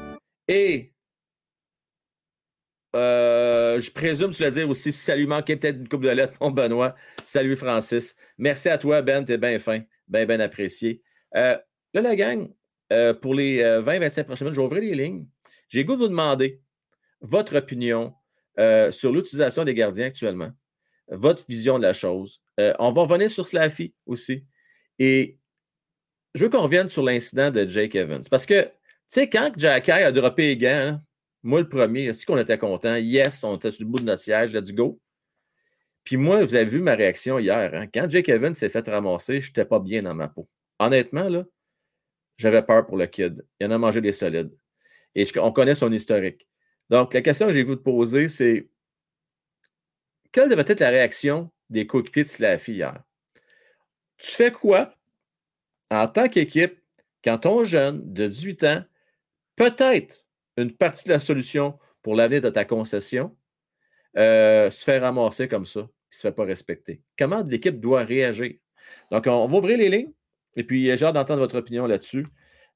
Et euh, je présume, tu l'as dire aussi, si ça lui manquait peut-être une coupe de lettres, mon Benoît. Salut Francis. Merci à toi, Ben, t'es bien fin, bien, bien apprécié. Euh, là, la gang, pour les 20-25 prochaines minutes, je vais ouvrir les lignes. J'ai goût de vous demander votre opinion euh, sur l'utilisation des gardiens actuellement, votre vision de la chose. Euh, on va revenir sur Slaffy aussi. Et je veux qu'on revienne sur l'incident de Jake Evans. Parce que, tu sais, quand Jack a droppé les gants, hein, moi le premier, est-ce qu'on était content? Yes, on était sur le bout de notre siège, let's go. Puis moi, vous avez vu ma réaction hier. Hein? Quand Jake Evans s'est fait ramasser, je n'étais pas bien dans ma peau. Honnêtement, là, j'avais peur pour le kid. Il en a mangé des solides. Et on connaît son historique. Donc, la question que j'ai voulu te poser, c'est quelle devait être la réaction des coéquipiers de Slaffy hier? Tu fais quoi en tant qu'équipe quand ton jeune de 18 ans, peut-être une partie de la solution pour l'avenir de ta concession, euh, se fait ramasser comme ça, ne se fait pas respecter? Comment l'équipe doit réagir? Donc, on va ouvrir les lignes et puis j'ai hâte d'entendre votre opinion là-dessus.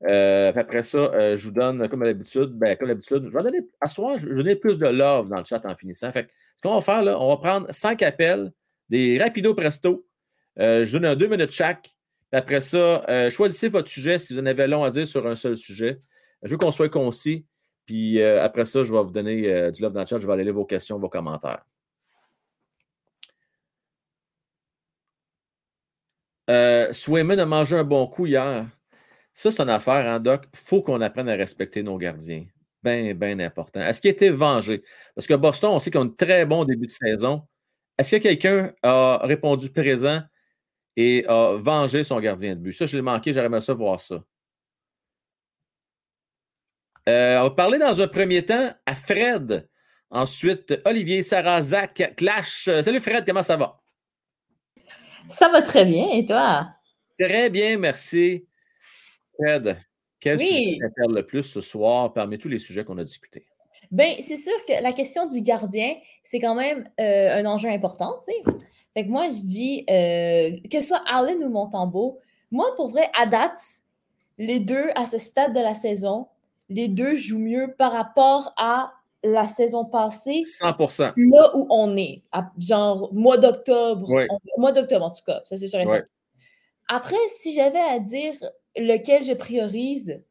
Euh, après ça, euh, je vous donne, comme d'habitude, ben, comme d'habitude, je vais donner, à soir, je vais donner plus de love dans le chat en finissant. Fait ce qu'on va faire, là, on va prendre cinq appels, des rapido presto. Euh, je donne deux minutes chaque. après ça, choisissez votre sujet si vous en avez long à dire sur un seul sujet. Je veux qu'on soit concis. Puis après ça, je vais vous donner du love dans le chat. Je vais aller lire vos questions, vos commentaires. Swayman a mangé un bon coup hier. Ça, c'est une affaire, hein, Doc. Il faut qu'on apprenne à respecter nos gardiens. Bien, bien important. Est-ce qu'il a été vengé? Parce que Boston, on sait qu'ils ont un très bon début de saison. Est-ce que quelqu'un a répondu présent et a vengé son gardien de but? Ça, je l'ai manqué, j'aurais aimé ça voir ça. Euh, on va parler dans un premier temps à Fred. Ensuite, Olivier, Sarah, Zach, Clash. Euh, salut Fred, comment ça va? Ça va très bien, et toi? Très bien, merci. Fred, quel sujet t'intéresse le plus ce soir parmi tous les sujets qu'on a discutés? Bien, c'est sûr que la question du gardien, c'est quand même euh, un enjeu important, tu sais. Fait que moi, je dis, que ce soit Allen ou Montembeau, moi, pour vrai, à date, les deux, à ce stade de la saison, les deux jouent mieux par rapport à la saison passée. 100% Là où on est, genre mois d'octobre. Mois d'octobre, en tout cas, ça c'est sûr et Après, si j'avais à dire lequel je priorise,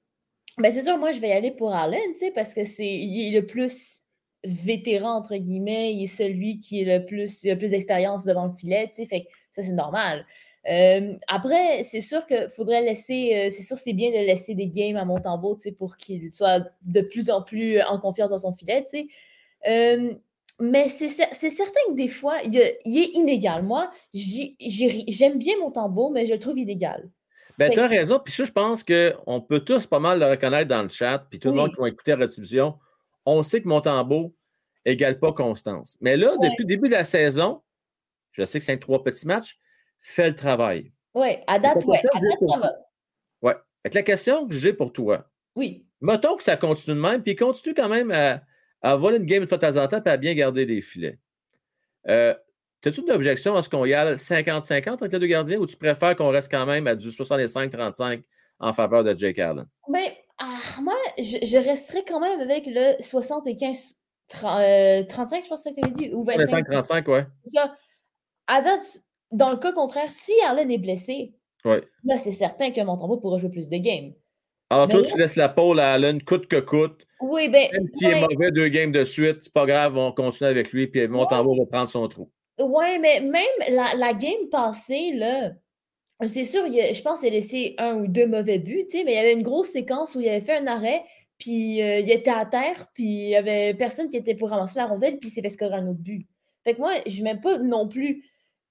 ben c'est sûr, moi je vais y aller pour Allen, tu parce que c'est le plus vétéran, entre guillemets, il est celui qui est le plus, a plus d'expérience devant le filet, tu fait que ça c'est normal. Euh, après, c'est sûr qu'il faudrait laisser, euh, c'est sûr c'est bien de laisser des games à Montembeau pour qu'il soit de plus en plus en confiance dans son filet. Euh, mais c'est certain que des fois, il, est inégal. Moi, j'aime bien Montembeau, mais je le trouve inégal. Ben, tu as raison. Puis ça, je pense qu'on peut tous pas mal le reconnaître dans le chat. Puis tout le monde qui va écouter la rediffusion, on sait que Montembeau égale pas Constance. Mais là, depuis le début de la saison, je sais que c'est un trois petits matchs, fais le travail. Oui, à date, ouais. À date, ça va. Oui. la question que j'ai pour toi. Oui. Mettons que ça continue de même, puis continue quand même à, à voler une game de fois de temps en temps, puis à bien garder des filets. Euh, As-tu une objection à ce qu'on y aille 50-50 avec les deux gardiens ou tu préfères qu'on reste quand même à du 65-35 en faveur de Jake Allen? Mais ah, moi, je, resterai quand même avec le 75 35, je pense que tu avais dit, ou 25. 35 ouais. Ça, à date, dans le cas contraire, si Arlen est blessé, là, c'est certain que Montembeau pourra jouer plus de games. Alors, toi, tu laisses la pole à Allen coûte que coûte. Oui, bien. Même s'il est mauvais deux games de suite, c'est pas grave, on continue avec lui, puis Montembeau va prendre son trou. Oui, mais même la, game passée, là, c'est sûr, je pense qu'il a laissé un ou deux mauvais buts, mais il y avait une grosse séquence où il avait fait un arrêt, puis euh, il était à terre, puis il n'y avait personne qui était pour ramasser la rondelle, puis il s'est fait scorer un autre but. Fait que moi, je ne mets pas non plus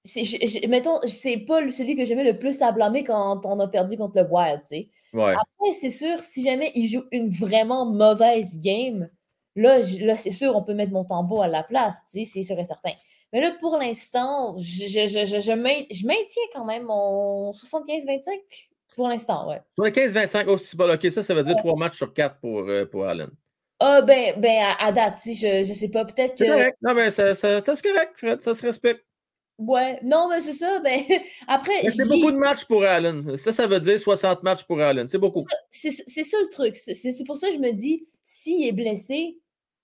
c'est, mettons, c'est pas celui que j'aimais le plus à blâmer quand on a perdu contre le Wild, tu sais. Après, c'est sûr, si jamais il joue une vraiment mauvaise game, là, là c'est sûr, on peut mettre mon tambour à la place, tu sais, c'est sûr et certain. Mais là, pour l'instant, je, je, je, maintiens quand même mon 75-25 pour l'instant, ouais. 75-25 aussi, bon, ok, ça, ça veut dire trois matchs sur quatre pour, euh, pour Allen. Ah, ben, ben à, date, je, je sais pas, peut-être que. C'est correct, non, mais ça, ça, ça, c'est correct, Fred, ça se respecte. Ouais, non, mais c'est ça. Ben, après. C'est beaucoup de matchs pour Allen. Ça, ça veut dire 60 matchs pour Allen. C'est beaucoup. C'est ça le truc. C'est pour ça que je me dis, s'il est blessé,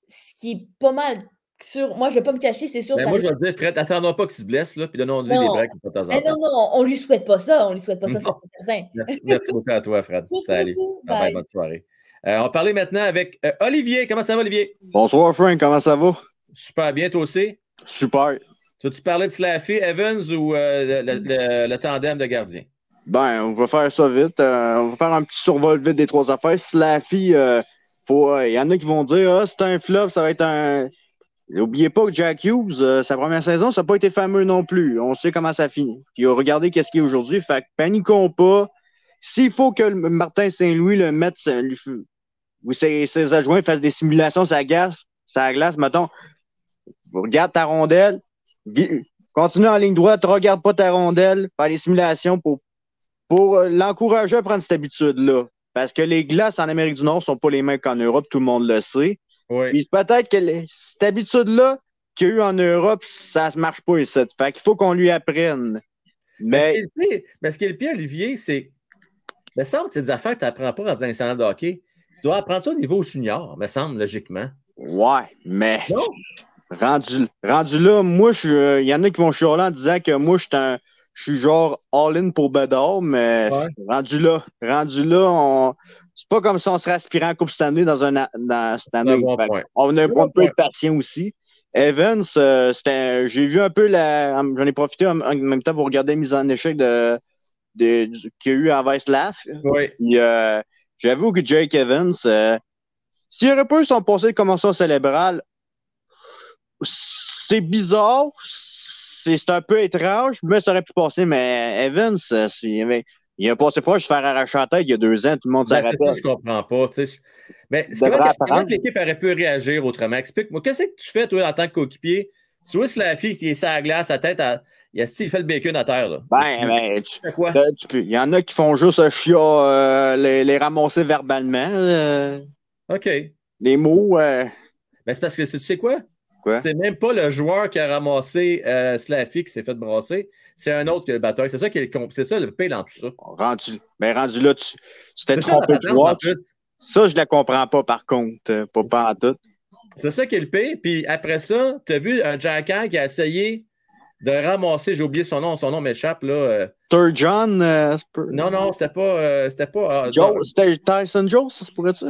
ce qui est pas mal sûr. Moi, je ne vais pas me cacher, c'est sûr. Ben moi, je vais dire, Fred, attendons pas qu'il se blesse, là, puis donnons-lui des breaks de temps en temps. Non, non, on lui souhaite pas ça. On lui souhaite pas ça, c'est certain. Merci, merci, beaucoup à toi, Fred. Salut. Bye. bonne soirée. Euh, on va parler maintenant avec euh, Olivier. Comment ça va, Olivier? Bonsoir, Frank. Comment ça va? Super bien, toi aussi? Super. Tu, tu parlais de Slaffy, Evans ou euh, le, tandem de gardien? Ben, on va faire ça vite. Euh, on va faire un petit survol vite des trois affaires. Slaffy, euh, il y en a qui vont dire Ah, c'est un flop, ça va être un. N'oubliez pas que Jack Hughes, sa première saison, ça n'a pas été fameux non plus. On sait comment ça finit. Puis regardez qu'est-ce qu'il est aujourd'hui. Fait que paniquons pas. S'il faut que Martin Saint-Louis le mette, ou ses, adjoints fassent des simulations la glace, sa glace, mettons, regarde ta rondelle, Continue en ligne droite, regarde pas ta rondelle, faire les simulations pour, pour euh, l'encourager à prendre cette habitude-là. Parce que les glaces en Amérique du Nord sont pas les mêmes qu'en Europe, tout le monde le sait. Oui. peut-être que cette habitude-là qu'il y a eu en Europe, ça ne marche pas ici. Fait qu'il faut qu'on lui apprenne. Mais... Mais ce qui est le pire, Olivier, c'est. Il me semble que des affaires que tu n'apprends pas dans un salon de hockey. Tu dois apprendre ça au niveau junior, me semble, logiquement. Ouais, mais. Rendu, rendu là, moi, il y en a qui vont chialer en disant que moi, je suis genre all-in pour Bedard, mais rendu là, rendu là, c'est pas comme si on serait aspirant à Coupe Stanley dans, un, dans cette année. on, on peut être patient aussi. Evans, euh, j'ai vu un peu la. J'en ai profité en, même temps pour regarder la mise en échec de, de, qu'il y a eu à Weislav. Oui. Euh, j'avoue que Jake Evans, euh, s'il aurait pas eu son passé de commençation cérébrale, c'est bizarre. C'est un peu étrange, mais ça aurait pu passer, mais Evans, il a passé proche de se faire arracher la tête il y a deux ans, tout le monde ben, s'arrête. Je comprends pas. Mais comment, l'équipe aurait pu réagir autrement? Explique-moi, qu'est-ce que tu fais, toi, en tant que coéquipier? Tu vois, si la fille qui est sur la glace, sa tête, il, a, il fait le bacon à terre. Là. Ben, ben, tu, quoi? il y en a qui font juste chia, euh, les, les, ramasser verbalement. Euh. OK. Les mots. Euh... Ben, c'est parce que tu sais quoi? C'est même pas le joueur qui a ramassé euh, Slaffy qui s'est fait brasser. C'est un autre que le batteur. C'est ça qui est, c'est ça le pain dans tout ça. Rendu, ben rendu là, tu t'es trompé de joueur. Ça, je ne la comprends pas par contre. Euh, pas, pas en tout. C'est ça qui est le pire. Puis après ça, tu as vu un Jacker qui a essayé de ramasser, j'ai oublié son nom, son nom m'échappe. là. Euh. Third John. Euh, non, non, c'était pas. c'était pas c'était Tyson Joe, ça se pourrait-tu?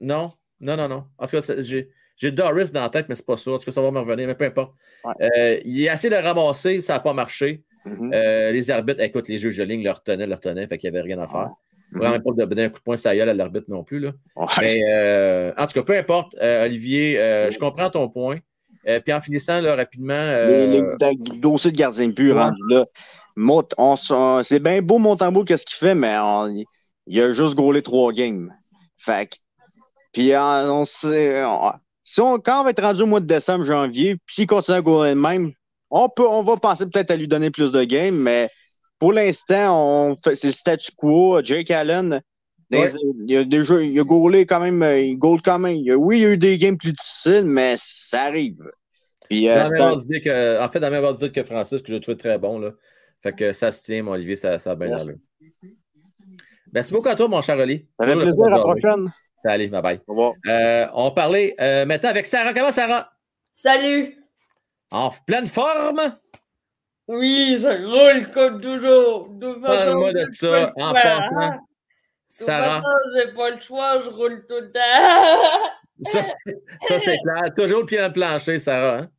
Non, non, non, non. En tout cas, j'ai. J'ai Doris dans la tête, mais c'est pas ça. En tout cas, ça va me revenir, mais peu importe. Euh, il a essayé de ramasser, ça n'a pas marché. Mm-hmm. euh, les arbitres, écoute, les juges de ligne le retenaient, le retenaient, fait qu'il n'y avait rien à faire. Mm-hmm. Vraiment pas de donner un coup de poing ça à l'arbitre non plus. Là. Mais euh, en tout cas, peu importe, Olivier, je comprends ton point. puis en finissant là, rapidement. Les, dossiers de gardien rendu là. C'est bien beau Montembeau, qu'est-ce qu'il fait, mais il a juste gaulé trois games. Fait puis on, sait, si on, quand on va être rendu au mois de décembre, janvier, puis s'il continue à gagner le même, on, peut, on va penser peut-être à lui donner plus de games, mais pour l'instant, c'est le statu quo. Jake Allen, il, a déjà, il a gaulé quand même, il goal quand même. oui, il y a eu des games plus difficiles, mais ça arrive. Puis, euh, que, en fait, dans la même ordre que Francis, que je trouve très bon. Là. Fait que ça se tient, mon Olivier, ça, ça a bien l'air. Merci beaucoup à toi, mon cher Oli. Ça fait plaisir, à la prochaine. Allez, bye bye. Euh, on parlait euh, maintenant avec Sarah. Comment Sarah? Salut! En pleine forme? Oui, ça roule comme toujours. Parle-moi de ça en passant. Sarah. j'ai pas le choix, je roule tout le temps. ça, c'est clair. Toujours le pied dans le plancher, Sarah. Hein?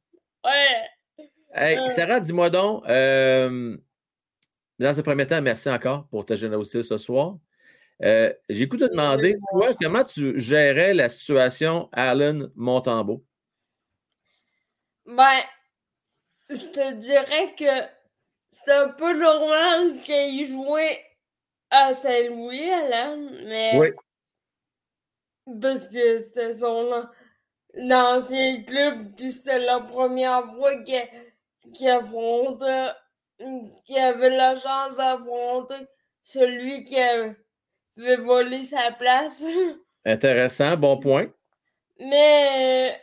Ouais. Hey, euh. Sarah, dis-moi donc, euh, dans ce premier temps, merci encore pour ta générosité ce soir. Euh, j'ai écouté te demander, toi, comment tu gérais la situation Allen Montembeau? Ben, je te dirais que c'est un peu normal qu'il jouait à Saint-Louis, Alan, mais. Oui. Parce que c'était son ancien club, puis c'était la première fois qu'il affrontait, qu'il avait la chance d'affronter celui qui avait veut voler sa place. Intéressant, bon point. Mais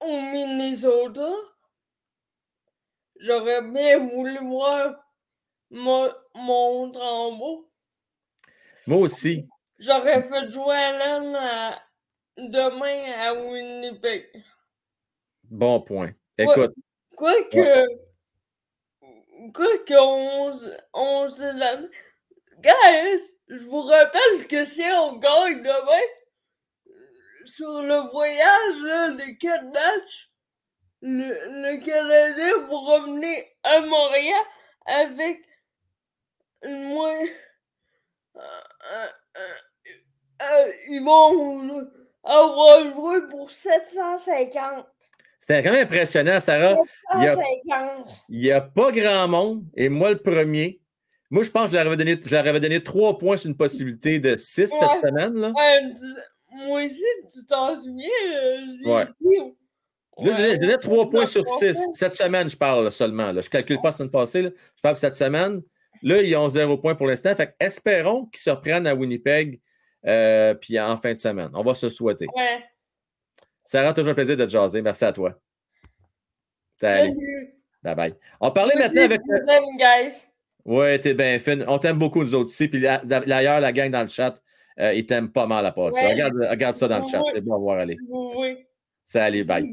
au Minnesota, j'aurais bien voulu voir mon, mon. Moi aussi. J'aurais fait jouer Alan demain à Winnipeg. Bon point. Écoute. Quoi, que. Quoi que on, on, Guys, je vous rappelle que si on gagne demain, sur le voyage là, de quatre matchs, le, le Canadien va revenir à Montréal avec moins. Euh, euh, euh, ils vont avoir joué pour 750. C'était quand même impressionnant, Sarah. 750. Il n'y a, a, pas grand monde, et moi le premier. Moi, je pense que je leur avais donné, je donné points sur une possibilité de six cette semaine. Là. moi aussi, tu t'en souviens? Euh, ouais. Là, je donnais, trois points sur six. Cette semaine, je parle seulement. Là. Je ne calcule pas la semaine passée. Là. Je parle de cette semaine. Là, ils ont zéro point pour l'instant. Fait espérons qu'ils se reprennent à Winnipeg euh, puis en fin de semaine. On va se souhaiter. Ouais. Ça rend toujours un plaisir de te jaser. Merci à toi. Salut. Bye bye. On parlait maintenant avec. guys. Oui, t'es bien fin. On t'aime beaucoup, nous autres ici. Puis d'ailleurs, la gang dans le chat, euh, ils t'aiment pas mal à part ça. Regarde, regarde, ça dans le chat. C'est bon à voir aller. Oui. Salut, bye.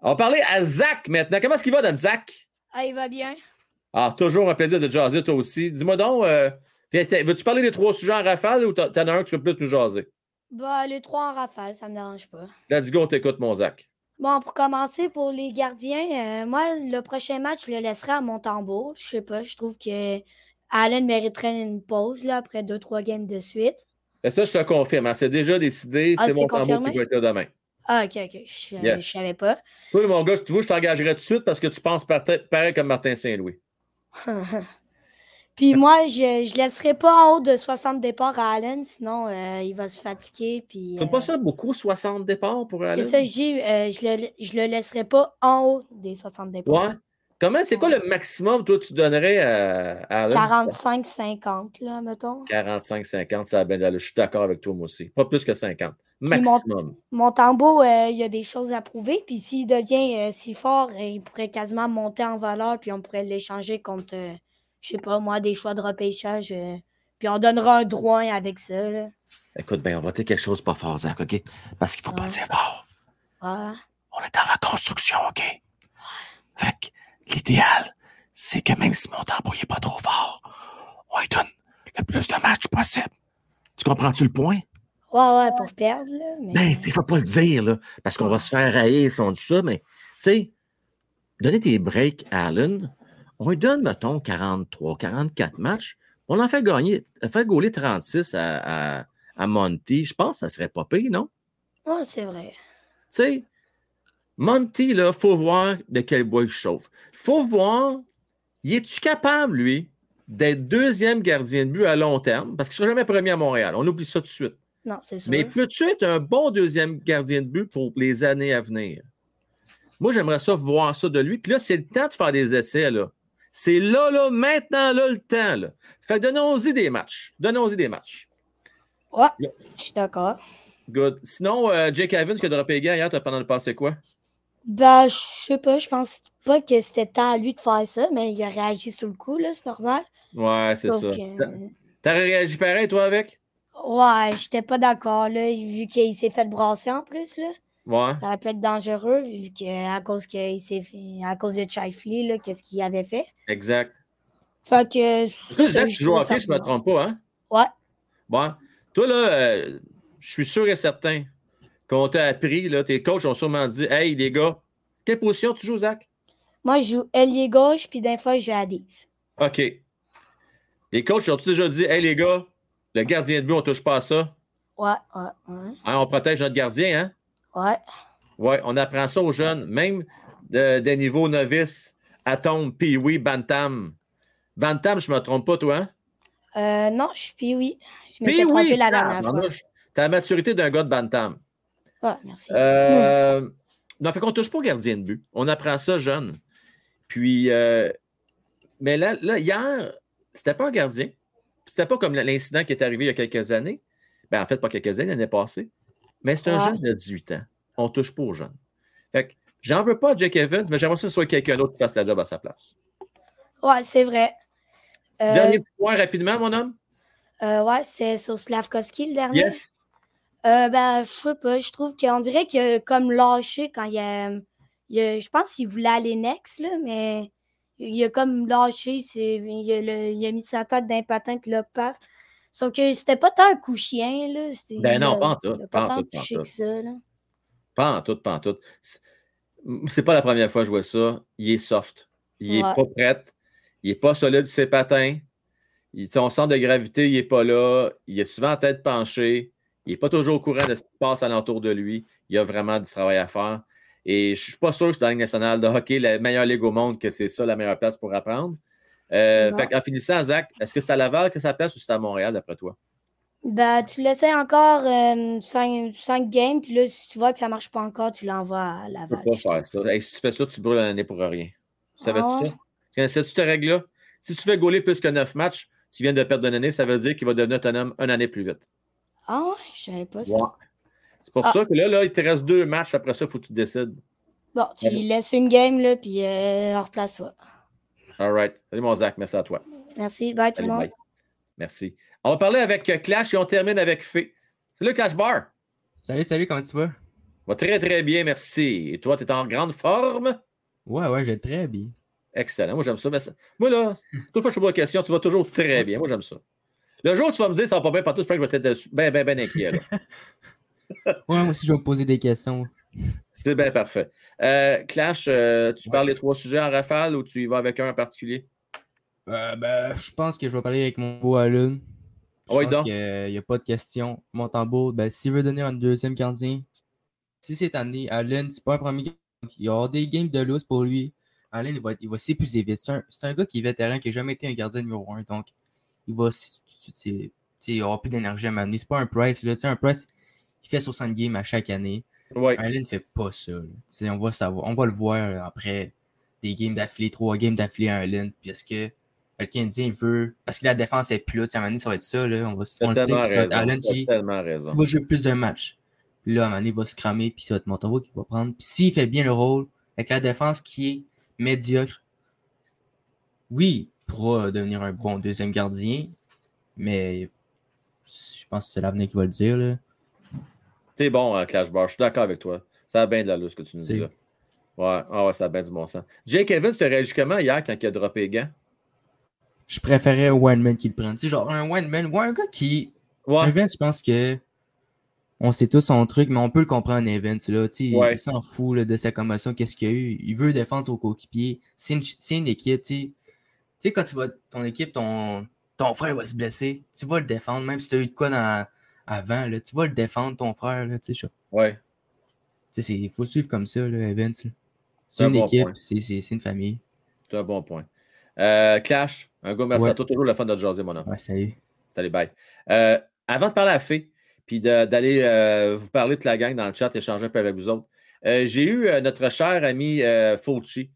On va parler à Zach maintenant. Comment est-ce qu'il va, notre Zach? Ah, il va bien. Ah, toujours un plaisir de jaser, toi aussi. Dis-moi donc, euh, veux-tu parler des trois sujets en rafale ou t'en as un que tu veux plus nous jaser? Bah, les trois en rafale, ça me dérange pas. Let's go, on t'écoute, mon Zach. Bon, pour commencer, pour les gardiens, euh, moi, le prochain match, je le laisserai à Montembeau. Je sais pas, je trouve que Allen mériterait une pause là, après deux, trois games de suite. Et ça, je te confirme. Hein, c'est déjà décidé. Ah, c'est Montembeau qui va être là demain. Ah, ok, ok. Je ne savais pas. Toi, mon gars, si tu veux, je t'engagerai tout de suite parce que tu penses pareil comme Martin Saint-Louis. Puis moi, je ne laisserai pas en haut de 60 départs à Allen, sinon euh, il va se fatiguer. Puis, euh... pas ça beaucoup, 60 départs pour Allen? C'est ça, je dis, euh, je ne le, le, laisserai pas en haut des 60 départs. Ouais. Comment, c'est quoi le maximum, toi, tu donnerais à, Allen? 45-50, là, mettons. 45-50, ça a bien Je suis d'accord avec toi, moi aussi. Pas plus que 50. Maximum. Mon, mon tambour, euh, il y a des choses à prouver. Puis s'il devient si fort, il pourrait quasiment monter en valeur. Puis on pourrait l'échanger contre je sais pas, moi, des choix de repêchage. Euh, puis on donnera un droit avec ça. Écoute, ben, on va dire quelque chose pas fort, Zach, OK? Parce qu'il faut pas dire fort. Ouais. On est en reconstruction, OK? Fait que l'idéal, c'est que même si mon tambour n'est pas trop fort, on lui donne le plus de matchs possible. Tu comprends-tu le point? Ouais, ouais, pour perdre, là. Mais... Ben, tu faut pas le dire, là, parce qu'on va se faire railler si on dit ça, mais, tu sais, donner tes breaks à Allen, on lui donne, mettons, 43, 44 matchs. On en fait gagner, fait gauler 36 à, à, Monty. Je pense que ça serait pas pire, non? Oui, c'est vrai. Tu sais, Monty, là, il faut voir de quel bois il chauffe. Il faut voir, y es-tu capable, lui, d'être deuxième gardien de but à long terme? Parce qu'il ne sera jamais premier à Montréal. On oublie ça tout de suite. Non, c'est sûr. Mais peux-tu être un bon deuxième gardien de but pour les années à venir? Moi, j'aimerais ça voir ça de lui. Puis là, c'est le temps de faire des essais, là. C'est là, là, maintenant, là, le temps. Là. Fait que donnons-y des matchs. Donnons-y des matchs. Ouais, je suis d'accord. Good. Sinon, euh, Jake Evans qui a droppé gars hier, t'as pendant le passé quoi? Ben, je sais pas, je pense pas que c'était temps à lui de faire ça, mais il a réagi sur le coup, là, c'est normal. Ouais, c'est ça. T'as réagi pareil, toi, avec? Ouais, j'étais pas d'accord, là, vu qu'il s'est fait brasser en plus, là. Ouais. Ça peut être dangereux vu que, à cause qu'il s'est fait, à cause de Chifley, qu'est-ce qu'il avait fait. Exact. Fait que. Toi, Zach, tu joues hockey, je ne me trompe pas, hein? Ouais. Bon. Toi, là, euh, je suis sûr et certain qu'on t'a appris, là, tes coachs ont sûrement dit Hey, les gars, quelle position tu joues, Zach? Moi, je joue ailier gauche, puis d'un fois, je joue à Div. OK. Les coachs ont-tu déjà dit Hey, les gars, le gardien de but, on ne touche pas à ça? Ouais, ouais, ouais. Hein, on protège notre gardien, hein? Ouais. Ouais, on apprend ça aux jeunes, même des niveaux novices, Atom, Pee-Wee, Bantam. Bantam, je ne me trompe pas, toi? Hein? Euh, non, je suis Pee-Wee. Je m'étais trompé la dernière fois. Tu as la maturité d'un gars de Bantam. Ah, merci. Euh, non, fait qu'on ne touche pas au gardien de but. On apprend ça jeune. Puis, euh, mais là, là hier, c'était pas un gardien. C'était pas comme l'incident qui est arrivé il y a quelques années. Ben, en fait, pas quelques années, l'année passée. Mais c'est un jeune de 18 ans. On ne touche pas aux jeunes. Fait que j'en veux pas à Jake Evans, mais j'aimerais que ce soit quelqu'un d'autre qui fasse la job à sa place. Ouais, c'est vrai. Euh, dernier point rapidement, mon homme. Euh, ouais, c'est sur Slavkovski le dernier. Yes. Euh, ben, je sais pas. Je trouve qu'on dirait qu'il a comme lâché quand il a. Il a je pense qu'il voulait aller next, là, mais il a comme lâché. Il a, il a mis sa tête d'un patin, puis là, paf. Sauf que c'était pas tant un coup chien, là. Ben non, pas en tout. Pas, en tout, que ça, là. Pas en tout, pas en tout. C'est pas la première fois que je vois ça. Il est soft. Il est pas prêt. Il est pas solide sur ses patins. Il, son centre de gravité, il est pas là. Il est souvent en tête penchée. Il n'est pas toujours au courant de ce qui se passe alentour de lui. Il a vraiment du travail à faire. Et je ne suis pas sûr que c'est la Ligue nationale de hockey, la meilleure ligue au monde, que c'est ça la meilleure place pour apprendre. Euh, en finissant, Zach, est-ce que c'est à Laval que ça place ou c'est à Montréal d'après toi? Ben, tu laissais encore 5, euh, games, puis là, si tu vois que ça ne marche pas encore, tu l'envoies à Laval. Tu peux pas faire ça. si tu fais ça, tu brûles l'année pour rien. Tu savais-tu ah ça? Connaissais-tu cette règle-là? Si tu fais gauler plus que 9 matchs, tu viens de perdre une année, ça veut dire qu'il va devenir autonome une année plus vite. Ah ouais, je savais pas ça. C'est pour ah. ça que là, là, il te reste deux matchs, après ça, il faut que tu décides. Bon, tu laisses une game, là, puis euh, replace-toi. All right. Salut, mon Zach. Merci à toi. Merci. Bye, tout le monde. Merci. On va parler avec euh, Clash et on termine avec Fé. Salut, Clash Bar. Salut, salut. Comment tu vas? Va très, très bien. Merci. Et toi, tu es en grande forme? Ouais, ouais, j'ai très bien. Excellent. Moi, j'aime ça. moi, là, toute fois que je te pose une question, tu vas toujours très bien. Moi, j'aime ça. Le jour où tu vas me dire ça va pas bien partout, Frank va être bien, bien, bien inquiet. ouais, moi aussi, je vais me poser des questions. C'est bien parfait. Euh, Clash, euh, tu parles des trois sujets en rafale ou tu y vas avec un en particulier? Euh, ben, je pense que je vais parler avec mon beau Alun. Je pense qu'il n'y a, pas de question. Mon tambour, ben, s'il veut donner un deuxième gardien, si cette année, Allen, c'est pas un premier game, il y aura des games de loose pour lui. Allen, il va, il va s'épuiser vite. C'est un, un, gars qui est vétéran, qui n'a jamais été un gardien numéro 1. Donc, il va. Il aura plus d'énergie à m'amener. C'est pas un Price. Là. Un Price, il fait 60 games à chaque année. Ouais. Allen ne fait pas ça. On va, savoir, on va le voir après des games d'affilée, trois games d'affilée à Allen. Puis est-ce que le Canadien veut. Parce que la défense est plus là. À un moment donné, ça va être ça. Là. On va on le sait. Allen qui va jouer plus de matchs. Puis là, à un moment donné, il va se cramer. Puis ça va être Montembeau qui va prendre. Puis s'il fait bien le rôle, avec la défense qui est médiocre, oui, il pourra devenir un bon deuxième gardien. Mais je pense que c'est l'avenir qui va le dire. Là. T'es bon, hein, Clash Bar. Je suis d'accord avec toi. Ça a bien de la ce que tu nous dis là. Ouais, ah ouais, ça a bien du bon sens. Jake Evans, tu réagi comment hier quand il a droppé les gants? Je préférais un one-man qui le prenne. Tu sais, genre un one-man ou un gars qui. Ouais. Evans, je pense que. On sait tous son truc, mais on peut le comprendre, Evans. Là. Tu sais, Il s'en fout là, de sa commotion, qu'est-ce qu'il y a eu. Il veut défendre son coéquipier. C'est une, une, équipe. Tu sais. tu sais, quand tu vois ton équipe, ton, ton frère va se blesser, tu vas le défendre, même si tu as eu de quoi dans, avant, là, tu vas le défendre, ton frère. Là, tu sais, ouais. Il faut suivre comme ça, là, Evans. C'est une équipe, c'est une famille. C'est un bon point. Euh, Clash, un gars, merci à toi. Toujours le fun de jaser, mon homme. Ouais, salut. Salut, bye. Euh, avant de parler à Fée, puis d'aller euh, vous parler de la gang dans le chat, échanger un peu avec vous autres, j'ai eu notre cher ami Fulci,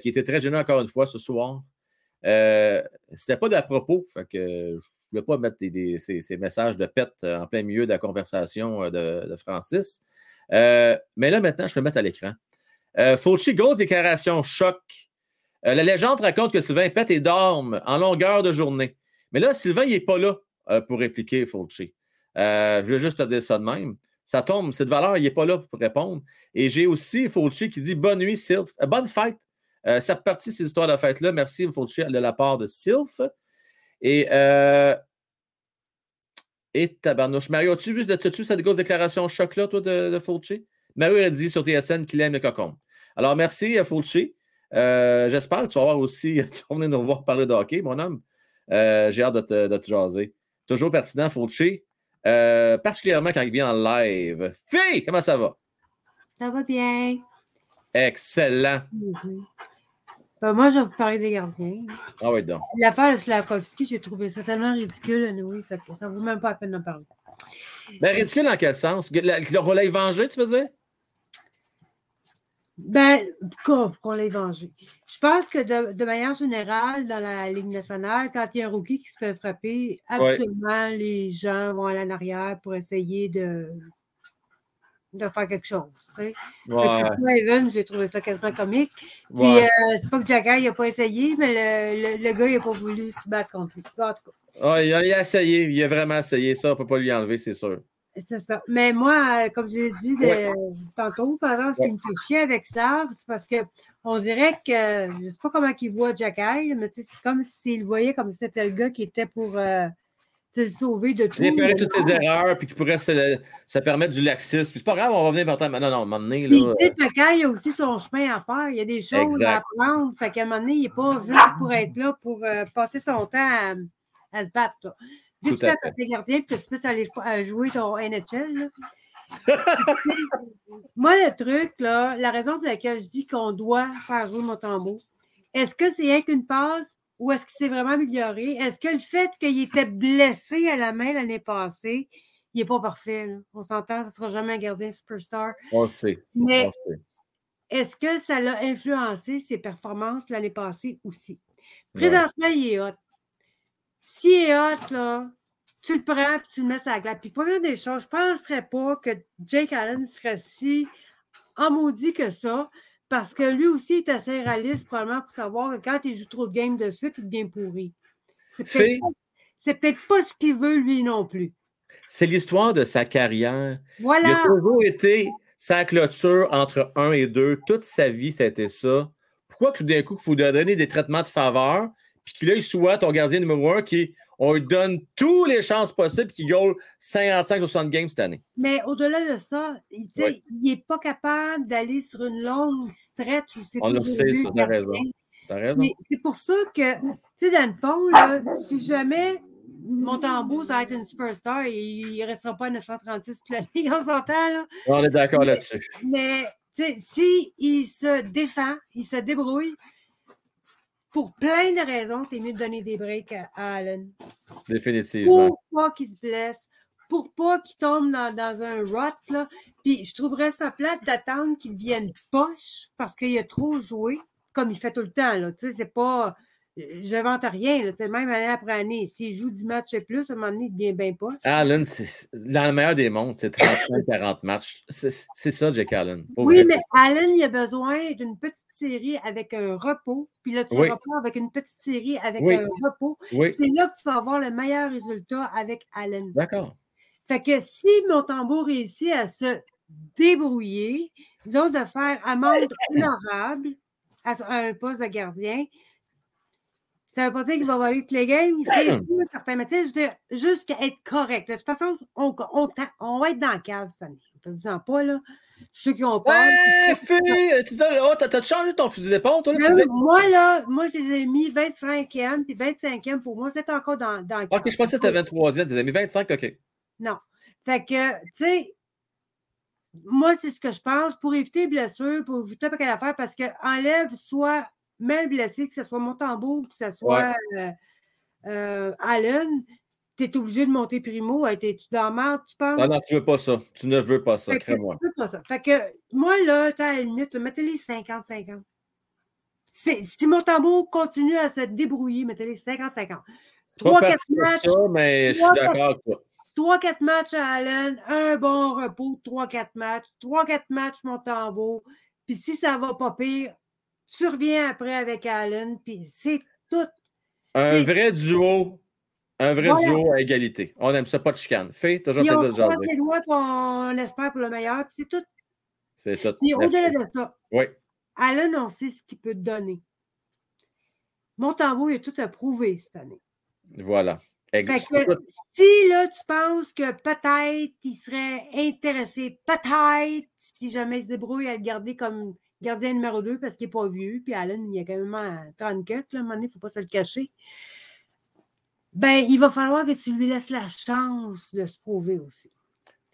qui était très gêneux encore une fois ce soir. C'était pas d'à propos, fait que ne voulais pas mettre ces, messages de pète en plein milieu de la conversation de, de Francis. mais là, maintenant, je peux mettre à l'écran. Euh, Fauci, grosse déclaration choc. Euh, la légende raconte que Sylvain pète et dorme en longueur de journée. Mais là, Sylvain, il n'est pas là euh, pour répliquer Fauci. je veux juste te dire ça de même. Ça tombe, cette valeur, il n'est pas là pour répondre. Et j'ai aussi Fauci qui dit Bonne nuit, Sylph. bonne fête. ça de ces histoires de fête-là. Merci, Fauci, de la part de Sylph. Et, et tabarnouche. Mario, as-tu vu, as cette grosse déclaration choc-là, toi, de, de? Mario a dit sur TSN qu'il aime le cocon. Alors, merci, euh, Fulci. Euh, J'espère que tu vas voir aussi, tu vas venir nous voir parler de hockey, mon homme. Euh, j'ai hâte de te, de te, jaser. Toujours pertinent, Fulci. Euh, particulièrement quand il vient en live. Fille, comment ça va? Ça va bien. Excellent. Mm-hmm. Ben, moi, je vais vous parler des gardiens. Ah oui, donc. L'affaire de Slavkovski, j'ai trouvé ça tellement ridicule, oui, ça ne vaut même pas la peine d'en parler. Ben, ridicule dans quel sens? Le relais vengé, tu faisais? Ben, qu'on l'ait vengé. Je pense que de, manière générale, dans la Ligue nationale, quand il y a un rookie qui se fait frapper, absolument, les gens vont aller en arrière pour essayer de, de faire quelque chose. Tu sais. J'ai trouvé ça quasiment comique. Puis, euh, c'est pas que Jagger n'a pas essayé, mais le, le, gars, il n'a pas voulu se battre contre lui. En tout cas. il, a, essayé, il a vraiment essayé. Ça, on ne peut pas lui enlever, c'est sûr. C'est ça. Mais moi, euh, comme j'ai dit tantôt, par exemple, ce qui me fait chier avec ça, c'est parce qu'on dirait que, je ne sais pas comment il voit Jack mais c'est comme s'il voyait comme si c'était le gars qui était pour euh, se sauver de tout. Réparer toutes ses erreurs, puis qui pourrait se, permettre du laxisme. C'est pas grave, on va venir maintenant. Non, non, à un moment donné. Là, puis, il a aussi son chemin à faire. Il y a des choses à apprendre. Fait qu'à un moment donné, il n'est pas juste pour être là, pour euh, passer son temps à, se battre. Là. Vu que tu tes gardiens que tu peux aller jouer ton NHL, moi, le truc, là, la raison pour laquelle je dis qu'on doit faire jouer mon tambour, est-ce que c'est rien qu'une passe? Ou est-ce qu'il s'est vraiment amélioré? Est-ce que le fait qu'il était blessé à la main l'année passée, il n'est pas parfait? On s'entend, ce ne sera jamais un gardien superstar. On le sait. Mais est-ce que ça l'a influencé ses performances l'année passée aussi? Présentement, il est hot. Si est hot, là, tu le prends et tu le mets sur la glace. Puis, première des choses, je ne penserais pas que Jake Allen serait si en maudit que ça, parce que lui aussi est assez réaliste, probablement, pour savoir que quand il joue trop de games de suite, il devient pourri. C'est peut-être pas, ce qu'il veut, lui non plus. C'est l'histoire de sa carrière. Voilà. Il a toujours été sa clôture entre un et deux. Toute sa vie, ça a été ça. Pourquoi tout d'un coup, il faut donner des traitements de faveur, puis qu'il il soit ton gardien numéro un qui on lui donne toutes les chances possibles qu'il goal 55-60 games cette année. Mais au-delà de ça, il n'est pas capable d'aller sur une longue stretch. on le sait, ça, t'as raison. C'est pour ça que, tu sais, dans le fond, là, si jamais Montembeau, ça va être une superstar et il ne restera pas à 936 toute l'année, on s'entend, là. On est d'accord là-dessus. Mais, tu sais, s'il se défend, il se débrouille, pour plein de raisons, tu es mieux de donner des breaks à Allen. Définitivement. Pour pas qu'il se blesse, pour pas qu'il tombe dans, dans, un rot, là. Puis je trouverais ça plate d'attendre qu'il devienne poche parce qu'il a trop joué, comme il fait tout le temps, là. Tu sais, c'est pas je n'invente rien. C'est même année après année. S'il joue 10 matchs et plus, à un moment donné, il devient bien pas. Allen, c'est dans le meilleur des mondes, c'est 35-40 matchs. C'est ça, Jake Allen. oui, mais Allen, il a besoin d'une petite série avec un repos. Puis là, tu oui. repars avec une petite série avec un repos. C'est là que tu vas avoir le meilleur résultat avec Allen. D'accord. Fait que si mon tambour réussit à se débrouiller, disons de faire amende honorable à un poste de gardien, ça ne veut pas dire qu'il va voler toutes les games. C'est sûr, certain. Mais tu sais, juste être correct. De toute façon, on, on, on, va être dans le cave cette année. Ne vous en pas, là. Ceux qui ont peur. Ouais, fille! Oh, t'as changé ton fusil d'épaule, toi? Là, ben moi, là, moi, je les ai mis 25e, puis 25e, pour moi, c'est encore dans, dans. Ok, je pensais que c'était 23e. Tu les as mis 25, ok. Non. Fait que, tu sais, moi, c'est ce que je pense pour éviter les blessures, pour éviter pas qu'elle affaire, parce que enlève soit même blessé, que ce soit Montembeau, que ce soit euh, euh, Allen, tu es obligé de monter Primo. Es-tu dans la tu penses? Non, non, tu veux pas ça. Tu ne veux pas ça, crée-moi. Tu veux pas ça. Fait que moi, là, à la limite, mettez-les 50-50. Si Montembeau continue à se débrouiller, mettez-les 50-50. 3-4 matchs. Ça, mais je suis d'accord avec toi. 3-4 matchs à Allen, un bon repos, 3-4 matchs, 3-4 matchs Montembeau. Puis si ça va pas pire, tu reviens après avec Allen, puis c'est tout. Un vrai duo. Un vrai duo à égalité. On aime ça, pas de chicane. Fais toujours de jaser. les doigts, on espère pour le meilleur, puis c'est tout. C'est tout. Puis au-delà de ça, oui. Allen, on sait ce qu'il peut te donner. Montembeau, il a tout à prouver cette année. Voilà. Fait que, si là, tu penses que peut-être il serait intéressé, peut-être, si jamais il se débrouille à le garder comme gardien numéro 2 parce qu'il n'est pas vieux. Puis Allen, il a quand même 34, là, à un moment donné, il ne faut pas se le cacher. Ben, il va falloir que tu lui laisses la chance de se prouver aussi.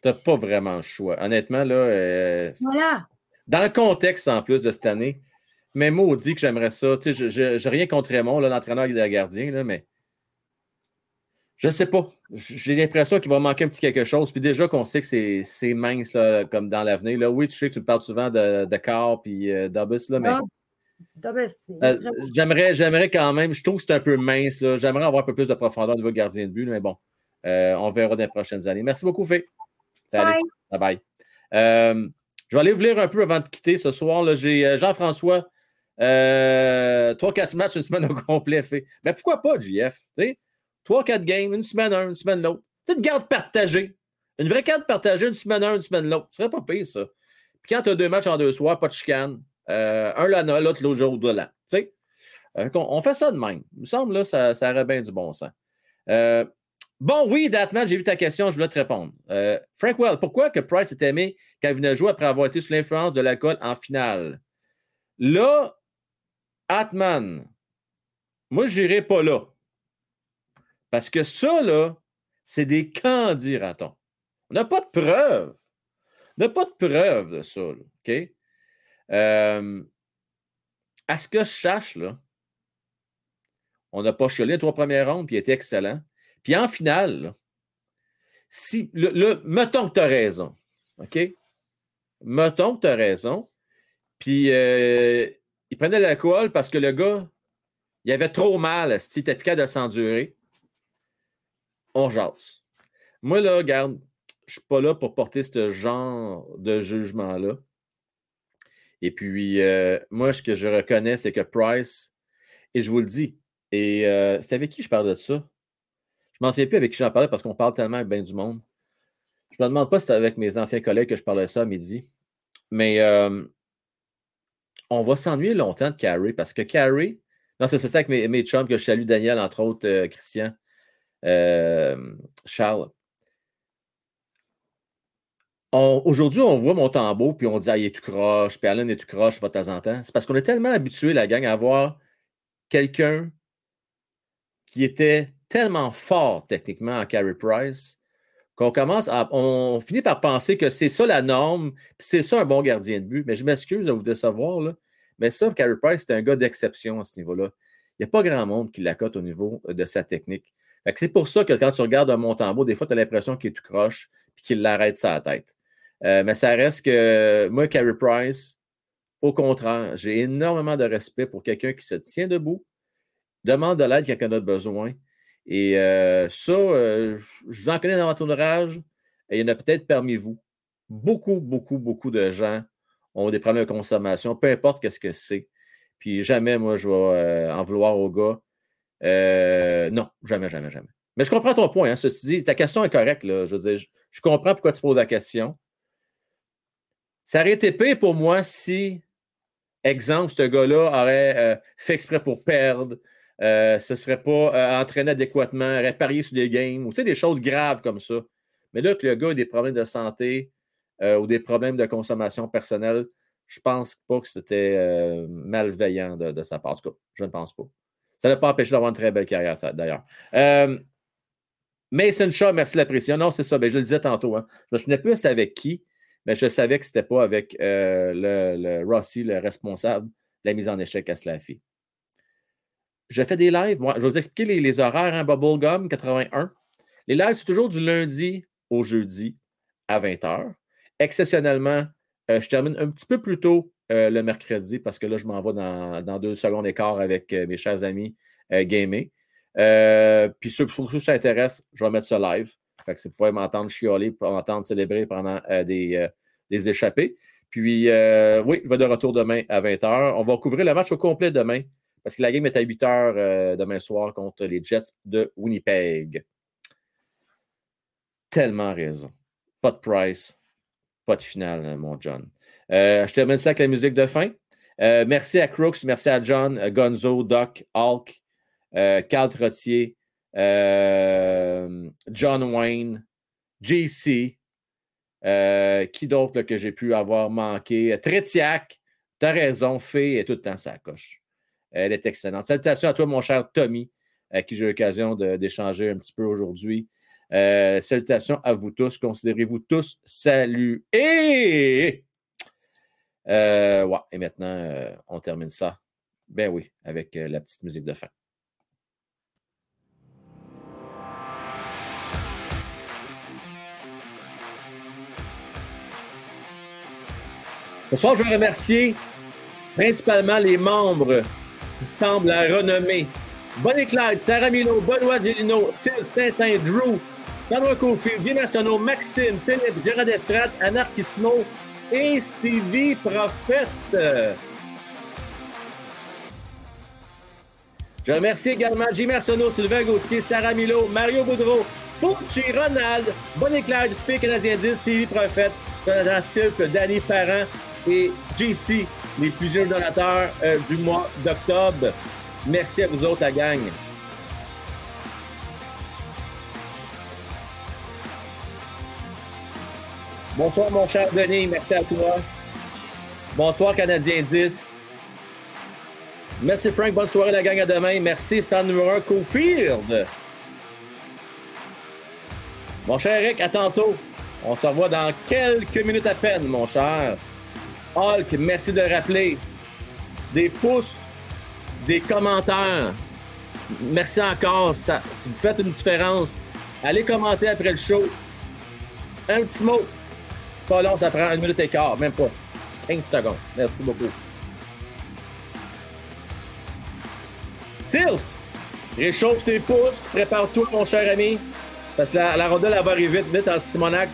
Tu n'as pas vraiment le choix. Honnêtement, là. Euh, voilà. Dans le contexte, en plus de cette année, mais maudit que j'aimerais ça. Tu sais, je n'ai rien contre Raymond, l'entraîneur et le gardien, là, mais je ne sais pas. J'ai l'impression qu'il va manquer un petit quelque chose. Puis déjà qu'on sait que c'est mince là, comme dans l'avenir. Là. Oui, tu sais que tu parles souvent de, de Carr puis euh, d'Obus, là, mais. Euh, j'aimerais, j'aimerais quand même. Je trouve que c'est un peu mince. J'aimerais avoir un peu plus de profondeur au niveau gardien de but, mais bon, euh, on verra dans les prochaines années. Merci beaucoup, Fé. Salut. Bye bye. Euh, je vais aller vous lire un peu avant de quitter ce soir. J'ai Jean-François. 3-4 matchs une semaine au complet fait. Mais pourquoi pas, JF? sais? Trois, quatre games, une semaine un, une semaine l'autre. C'est une garde partagée. Une vraie carte partagée, une semaine un, une semaine l'autre. Ce serait pas pire, ça. Puis quand tu as deux matchs en deux soirs, pas de chicane. Euh, un l'année, l'autre l'autre jour de l'an. Tu sais? Euh, on, fait ça de même. Il me semble, là, ça, ça aurait bien du bon sens. Euh, bon, oui, Datman, j'ai vu ta question, je voulais te répondre. Frank Well, pourquoi que Price est aimé quand il venait jouer après avoir été sous l'influence de l'alcool en finale? Là, Atman, moi, je n'irai pas là. Parce que ça, là, c'est des candidatons. On n'a pas de preuves. On n'a pas de preuves de ça, OK? Euh, à ce que je sache, là, on n'a pas chiolé les trois premières rondes, puis il était excellent. Puis en finale, si, le, mettons que tu as raison, OK? Mettons que tu as raison, puis euh, il prenait l'alcool parce que le gars, il avait trop mal, il était piqué de s'endurer on jase. Moi, là, regarde, je suis pas là pour porter ce genre de jugement-là. Et puis, euh, moi, ce que je reconnais, c'est que Price, et je vous le dis, et euh, c'est avec qui je parle de ça? Je m'en souviens plus avec qui j'en parlais parce qu'on parle tellement avec bien du monde. Je me demande pas si c'est avec mes anciens collègues que je parlais ça à midi. Mais euh, on va s'ennuyer longtemps de Carrie parce que Carrie, non, c'est ça avec mes, mes chums que je salue Daniel, entre autres, Christian. Euh, Charles. Aujourd'hui, on voit mon tambour, puis on dit Ah, il est tout croche, puis est tout croche de temps en temps. C'est parce qu'on est tellement habitué, la gang, à avoir quelqu'un qui était tellement fort techniquement en Carey Price qu'on commence à. On finit par penser que c'est ça la norme, puis c'est ça un bon gardien de but. Mais je m'excuse de vous décevoir, là. Mais ça, Carey Price, c'est un gars d'exception à ce niveau-là. Il n'y a pas grand monde qui l'accote au niveau de sa technique. C'est pour ça que quand tu regardes un Montembeau, des fois, tu as l'impression qu'il est tout croche et qu'il l'arrête sa tête. Euh, mais ça reste que moi, Carey Price, au contraire, j'ai énormément de respect pour quelqu'un qui se tient debout, demande de l'aide quand quelqu'un a besoin. Et euh, ça, euh, je vous en connais dans votre entourage, et il y en a peut-être parmi vous. Beaucoup, beaucoup, beaucoup de gens ont des problèmes de consommation, peu importe ce que c'est. Puis jamais, moi, je vais en vouloir au gars. Non, jamais, jamais, jamais. Mais je comprends ton point. Hein, ceci dit, ta question est correcte. Je comprends pourquoi tu poses la question. Ça aurait été pire pour moi si, exemple, ce gars-là aurait euh, fait exprès pour perdre, euh, ce serait pas euh, entraîné adéquatement, aurait parié sur des games, ou tu sais, des choses graves comme ça. Mais là, que le gars ait des problèmes de santé ou des problèmes de consommation personnelle, je pense pas que c'était malveillant de, sa part. En je ne pense pas. Ça n'a pas empêché d'avoir une très belle carrière, d'ailleurs. Mason Shaw, merci de l'appréciation. Non, c'est ça. Ben, je le disais tantôt. Hein. Je ne me souvenais plus avec qui mais je savais que ce n'était pas avec euh, le, Rossi, le responsable de la mise en échec à Slaffy. Je fais des lives. Moi, je vais vous expliquer les, horaires, hein, Bubblegum 81. Les lives, c'est toujours du lundi au jeudi à 20h. Exceptionnellement, euh, je termine un petit peu plus tôt euh, le mercredi parce que là, je m'en vais dans, deux secondes et avec mes chers amis gamés. puis ceux, pour ceux qui s'intéressent, je vais mettre ce live. Fait que vous pouvez m'entendre chialer, m'entendre célébrer pendant euh, euh, des, échappées. Puis, euh, oui, je vais de retour demain à 20h. On va couvrir le match au complet demain parce que la game est à 8h demain soir contre les Jets de Winnipeg. Tellement raison. Pas de price, pas de finale, mon John. Je termine ça avec la musique de fin. merci à Crooks, merci à John, Gonzo, Doc, Hulk, Carl Trottier, euh, John Wayne, JC, euh, qui d'autre que j'ai pu avoir manqué? Tretiak, t'as raison, Fée est tout le temps sa coche. Elle est excellente. Salutations à toi, mon cher Tommy, avec qui j'ai eu l'occasion d'échanger un petit peu aujourd'hui. Euh, salutations à vous tous. Considérez-vous tous salués. Et maintenant, on termine ça. Ben oui, avec la petite musique de fin. Ce soir, je veux remercier principalement les membres du Temple à renommée. Bonnie Clyde, Sarah Milo, Benoît Delino, Sylve, Tintin, Drew, Benoît Cofield, Guy Nationaux, Maxime, Philippe, Gérard Estrat, Anarchismo et Stevie Prophète. Je remercie également Jimmy Arsenault, Sylvain Gauthier, Sarah Milo, Mario Boudreau, Fauci, Ronald, Bonnie Clyde, du Canadien 10, TV Prophète, Jonathan Silk, Danny Parent, et JC, les plusieurs donateurs euh, du mois d'octobre. Merci à vous autres, la gang. Bonsoir, mon cher Denis. Merci à toi. Bonsoir, Canadien 10. Merci, Frank. Bonne soirée, la gang. À demain. Merci, fan numéro 1, Cofield. Mon cher Eric, à tantôt. On se revoit dans quelques minutes à peine, mon cher. Hulk, merci de rappeler. Des pouces, des commentaires. Merci encore. Ça, vous faites une différence, allez commenter après le show. Un petit mot. Pas long, ça prend une minute et quart, même pas. 15 secondes. Merci beaucoup. Sylph, réchauffe tes pouces, prépare-toi, mon cher ami. Parce que la, rondelle, elle va arriver vite, vite en Simonac.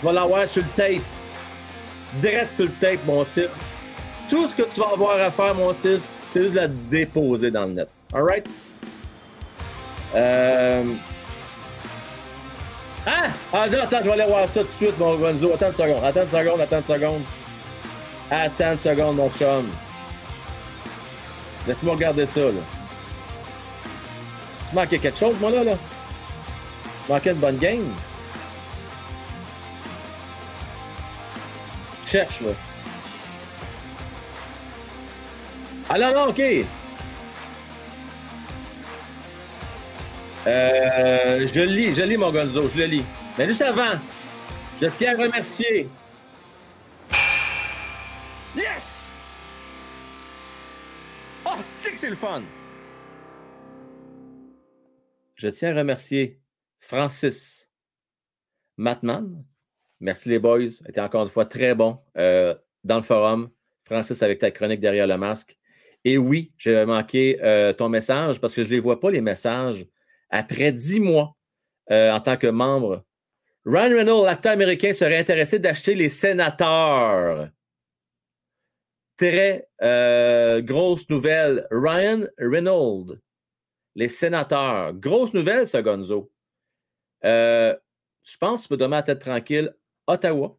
Tu vas l'avoir sur le tape direct sur le tape, mon titre. Tout ce que tu vas avoir à faire, mon titre, c'est juste la déposer dans le net. Alright? Euh... Ah! Attends, attends, je vais aller voir ça tout de suite, mon Gonzo. Attends une seconde, attends une seconde, attends une seconde. Attends une seconde, mon chum. Laisse-moi regarder ça, là. Tu manquais quelque chose, moi, là, là? Tu manquais une bonne game? cherche, là. Ah non, non, OK. Euh, je lis, je lis, mon Gonzo, je le lis. Mais juste avant, je tiens à remercier. Yes! Oh, c'est le fun! Je tiens à remercier Francis Matman. Merci les boys. Était encore une fois très bon euh, dans le forum. Francis avec ta chronique derrière le masque. Et oui, j'ai manqué euh, ton message parce que je ne les vois pas, les messages, après dix mois euh, en tant que membre. Ryan Reynolds, l'acteur américain, serait intéressé d'acheter les sénateurs. Très grosse nouvelle. Ryan Reynolds les sénateurs. Grosse nouvelle, ce Gonzo. Euh, je pense que tu peux la tête tranquille. Ottawa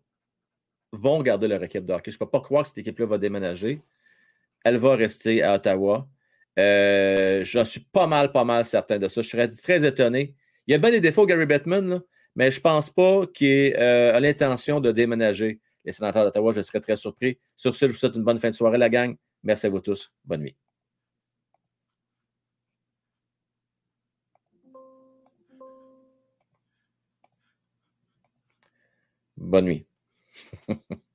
vont garder leur équipe de hockey. Je ne peux pas croire que cette équipe-là va déménager. Elle va rester à Ottawa. Euh, J'en suis pas mal, pas mal certain de ça. Je serais très étonné. Il y a bien des défauts, Gary Bettman, mais je pense pas qu'il ait euh, l'intention de déménager les sénateurs d'Ottawa. Je serais très surpris. Sur ce, je vous souhaite une bonne fin de soirée, la gang. Merci à vous tous. Bonne nuit. Bonne nuit.